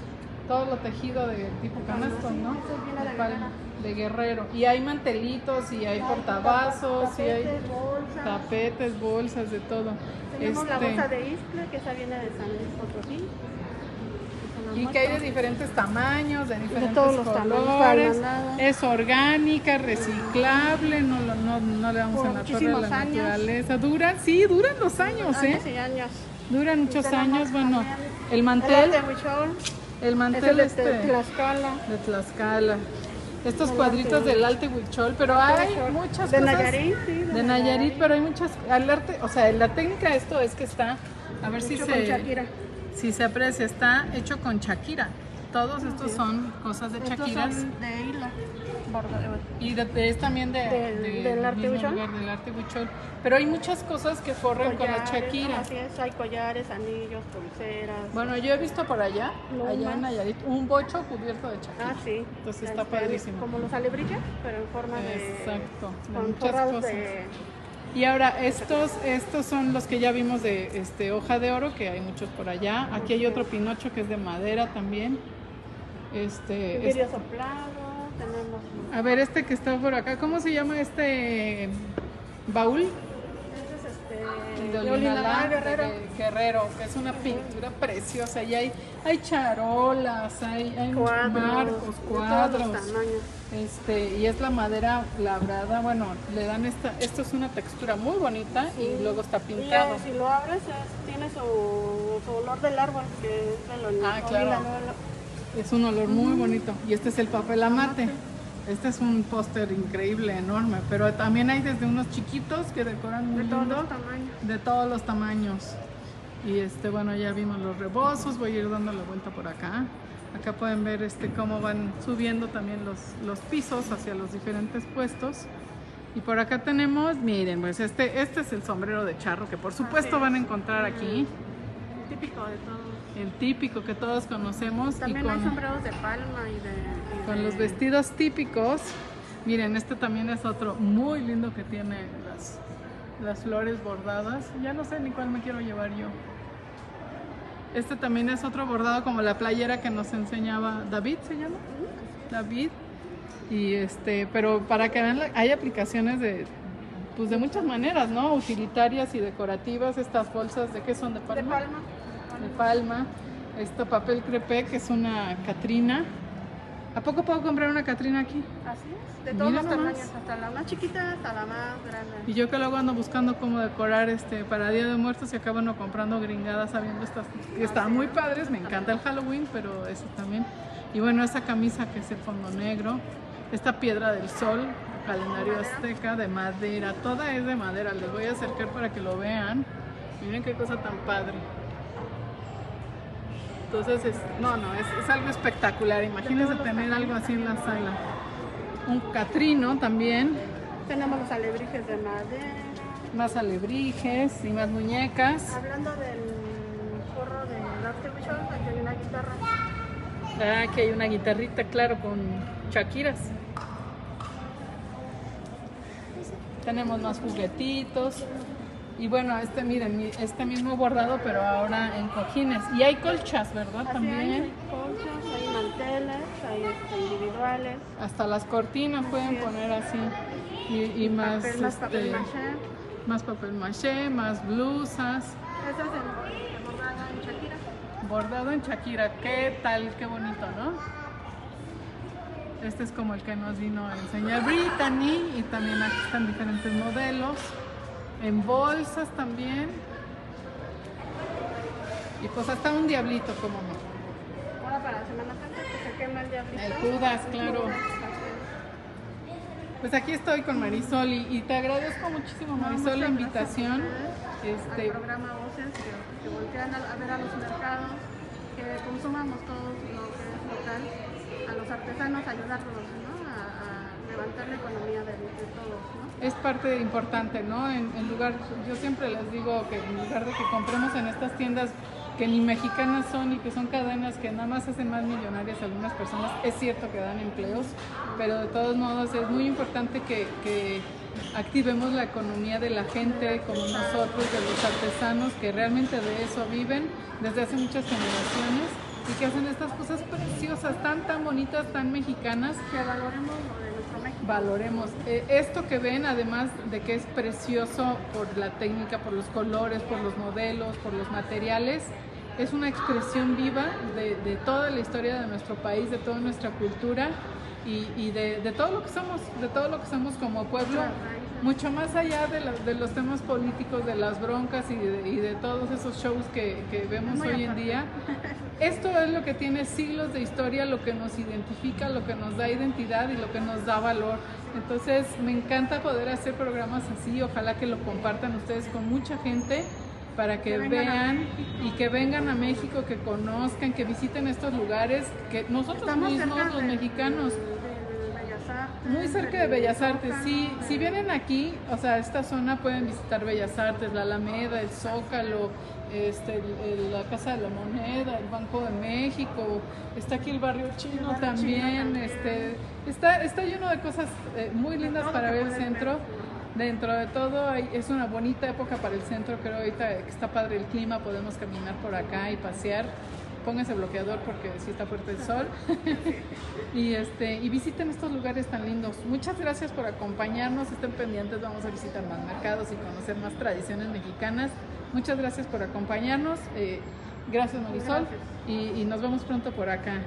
Todo lo tejido de tipo canasto, Sí, ¿no? eso viene de pal- guerrera. De guerrero. Y hay mantelitos, y hay portavasos, y hay Tapetes, bolsas. tapetes, bolsas, de todo. Tenemos la Este, bolsa de Iscle, que esa viene de San Luis Potosí. Y que hay de diferentes tamaños, de diferentes todos los colores. el. Es orgánica, reciclable, no, no, no le damos en la torre a la años. naturaleza. Duran, sí, duran los años, ¿eh? Años y años. Duran muchos años. Bueno, también el El mantel, el es mantel el de este Tlaxcala. de Tlaxcala. Estos cuadritos del Alte Huichol, pero hay muchas De cosas. Nayarit, sí, de De Nayarit, Nayarit. pero hay muchas. Al arte, o sea, la técnica de esto es que está. A ver si se. con Shakira. Si se aprecia, está hecho con Shakira. Todos estos son cosas de Estos Shakiras. son de Isla. Y de, de- es también de, Del- de- del arte huichol. lugar, del arte huichol. Pero hay muchas cosas que forran con la Shakira. Así es, hay collares, anillos, pulseras. Bueno, yo he visto por allá, allá en. Nayarit, un bocho cubierto de Shakira. Ah, sí. Entonces está Este, padrísimo. Como los alebrijes, pero en forma de. Exacto, Con muchas cosas. Y ahora estos, estos son los que ya vimos de este hoja de oro, que hay muchos por allá. Aquí hay otro pinocho que es de madera también. Este, es- vidrio soplado. Tenemos. A ver, este que está por acá, ¿cómo se llama este baúl? Este es este. De Olinalá, Guerrero. de Guerrero, que es una pintura preciosa. Y hay, hay charolas, hay, hay Cuadros, marcos, de todos los cuadros. tamaños. Este, y es la madera labrada, bueno, le dan esta, esto es una textura muy bonita y luego está Y pintado. ya, si lo abres, es- tiene su, su olor del árbol, que es el olor. Ah, claro. Es un olor muy bonito. Y este es el papel amate. Este es un póster increíble, enorme. Pero también hay desde unos chiquitos que decoran muy De todos lindo, los tamaños. de todos los tamaños. Y este, bueno, ya vimos los rebozos. Voy a ir dando la vuelta por acá. Acá pueden ver este cómo van subiendo también los, los pisos hacia los diferentes puestos. Y por acá tenemos, miren, pues este, este es el sombrero de charro que por supuesto es. van a encontrar aquí. Típico de todos. El típico que todos conocemos. y También hay sombreros de palma y de. Con los vestidos típicos. Miren, este también es otro muy lindo que tiene las, las flores bordadas. Ya no sé ni cuál me quiero llevar yo. Este también es otro bordado como la playera que nos enseñaba David, ¿se llama? David. Y este, pero para que vean, hay aplicaciones de, pues de muchas maneras, ¿no? Utilitarias y decorativas. Estas bolsas, ¿de qué son? ¿De palma? De palma. De palma. Esto papel crepé, que es una Catrina. ¿A poco puedo comprar una Catrina aquí? Así es. De todos Mira los tamaños, hasta la más chiquita hasta la más grande. Y yo que luego ando buscando cómo decorar este para Día de Muertos y acabo no comprando gringadas sabiendo estas que están muy padres, me encanta el Halloween, pero eso también. Y bueno, esta camisa que es el fondo negro, esta piedra del sol, calendario azteca de madera, toda es de madera, les voy a acercar para que lo vean. Miren qué cosa tan padre. Entonces, es, no, no, es, es algo espectacular. Imagínense tener algo así en la sala. Un catrino también, Tenemos los alebrijes de madera. más alebrijes y más muñecas. Hablando del forro de Artificial, aquí hay una guitarra. Ah, aquí hay una guitarrita, claro, con Shakiras. Tenemos más juguetitos. Y bueno, este, miren, mi- este mismo bordado, pero ahora en cojines. Y hay colchas, ¿verdad? Así También. hay colchas, hay manteles, hay este, individuales. Hasta las cortinas pueden poner así. Y, y más, papel, más papel este, maché. más papel maché, más blusas. Esa es bordada en Shakira. Bordado en Shakira, ¿qué tal? Qué bonito, ¿no? Este es como el que nos vino a enseñar Brittany y también aquí están diferentes modelos. En bolsas también. Y pues hasta un diablito como no. Ahora para Semana Santa que se quema el diablito. El Judas, claro. Pues aquí estoy con Marisol y, y te agradezco muchísimo Marisol la invitación. Este, Al programa Voces, que, que voltean a, a ver a los mercados, que consumamos todos lo que es local, a los artesanos, ayudarlos, ¿no? Levantar la economía de, de todos, ¿no? es parte importante, ¿no? En, en lugar, yo siempre les digo que en lugar de que compremos en estas tiendas que ni mexicanas son y que son cadenas que nada más hacen más millonarias a algunas personas, es cierto que dan empleos, pero de todos modos es muy importante que, que activemos la economía de la gente como nosotros, de los artesanos que realmente de eso viven desde hace muchas generaciones y que hacen estas cosas preciosas, tan tan bonitas, tan mexicanas. Que valoremos lo de. Valoremos. Eh, esto que ven, además de que es precioso por la técnica, por los colores, por los modelos, por los materiales, es una expresión viva de, toda la historia de nuestro país, de toda nuestra cultura y, de todo lo que somos, de todo lo que somos como pueblo, mucho más allá de, la- de los temas políticos, de las broncas y de, y de todos esos shows que, que vemos Muy hoy en día. [LAUGHS] Esto es lo que tiene siglos de historia, lo que nos identifica, lo que nos da identidad y lo que nos da valor. Entonces me encanta poder hacer programas así, ojalá que lo compartan ustedes con mucha gente para que, vean y que vengan a México, que conozcan, que visiten estos lugares, que nosotros Estamos mismos, los mexicanos, muy cerca de Bellas Artes. Zócalo, Si, vienen aquí, o sea, esta zona pueden visitar Bellas Artes, la Alameda, el Zócalo, este, el- la Casa de la Moneda, el Banco de México. Está aquí el barrio chino barrio también. chino también. Este, está, está lleno de cosas eh, muy lindas Todo para ver el centro. Dentro de todo hay- es una bonita época para el centro, creo ahorita que está padre el clima, podemos caminar por acá y pasear. Pónganse bloqueador porque sí está fuerte el sol. [LAUGHS] y este y visiten estos lugares tan lindos. Muchas gracias por acompañarnos, estén pendientes, vamos a visitar más mercados y conocer más tradiciones mexicanas. Muchas gracias por acompañarnos. eh, gracias Marisol y, y nos vemos pronto por acá.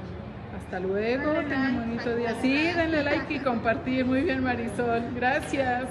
Hasta luego, tengan un bonito día. Sí, denle like y compartir. Muy bien Marisol, gracias.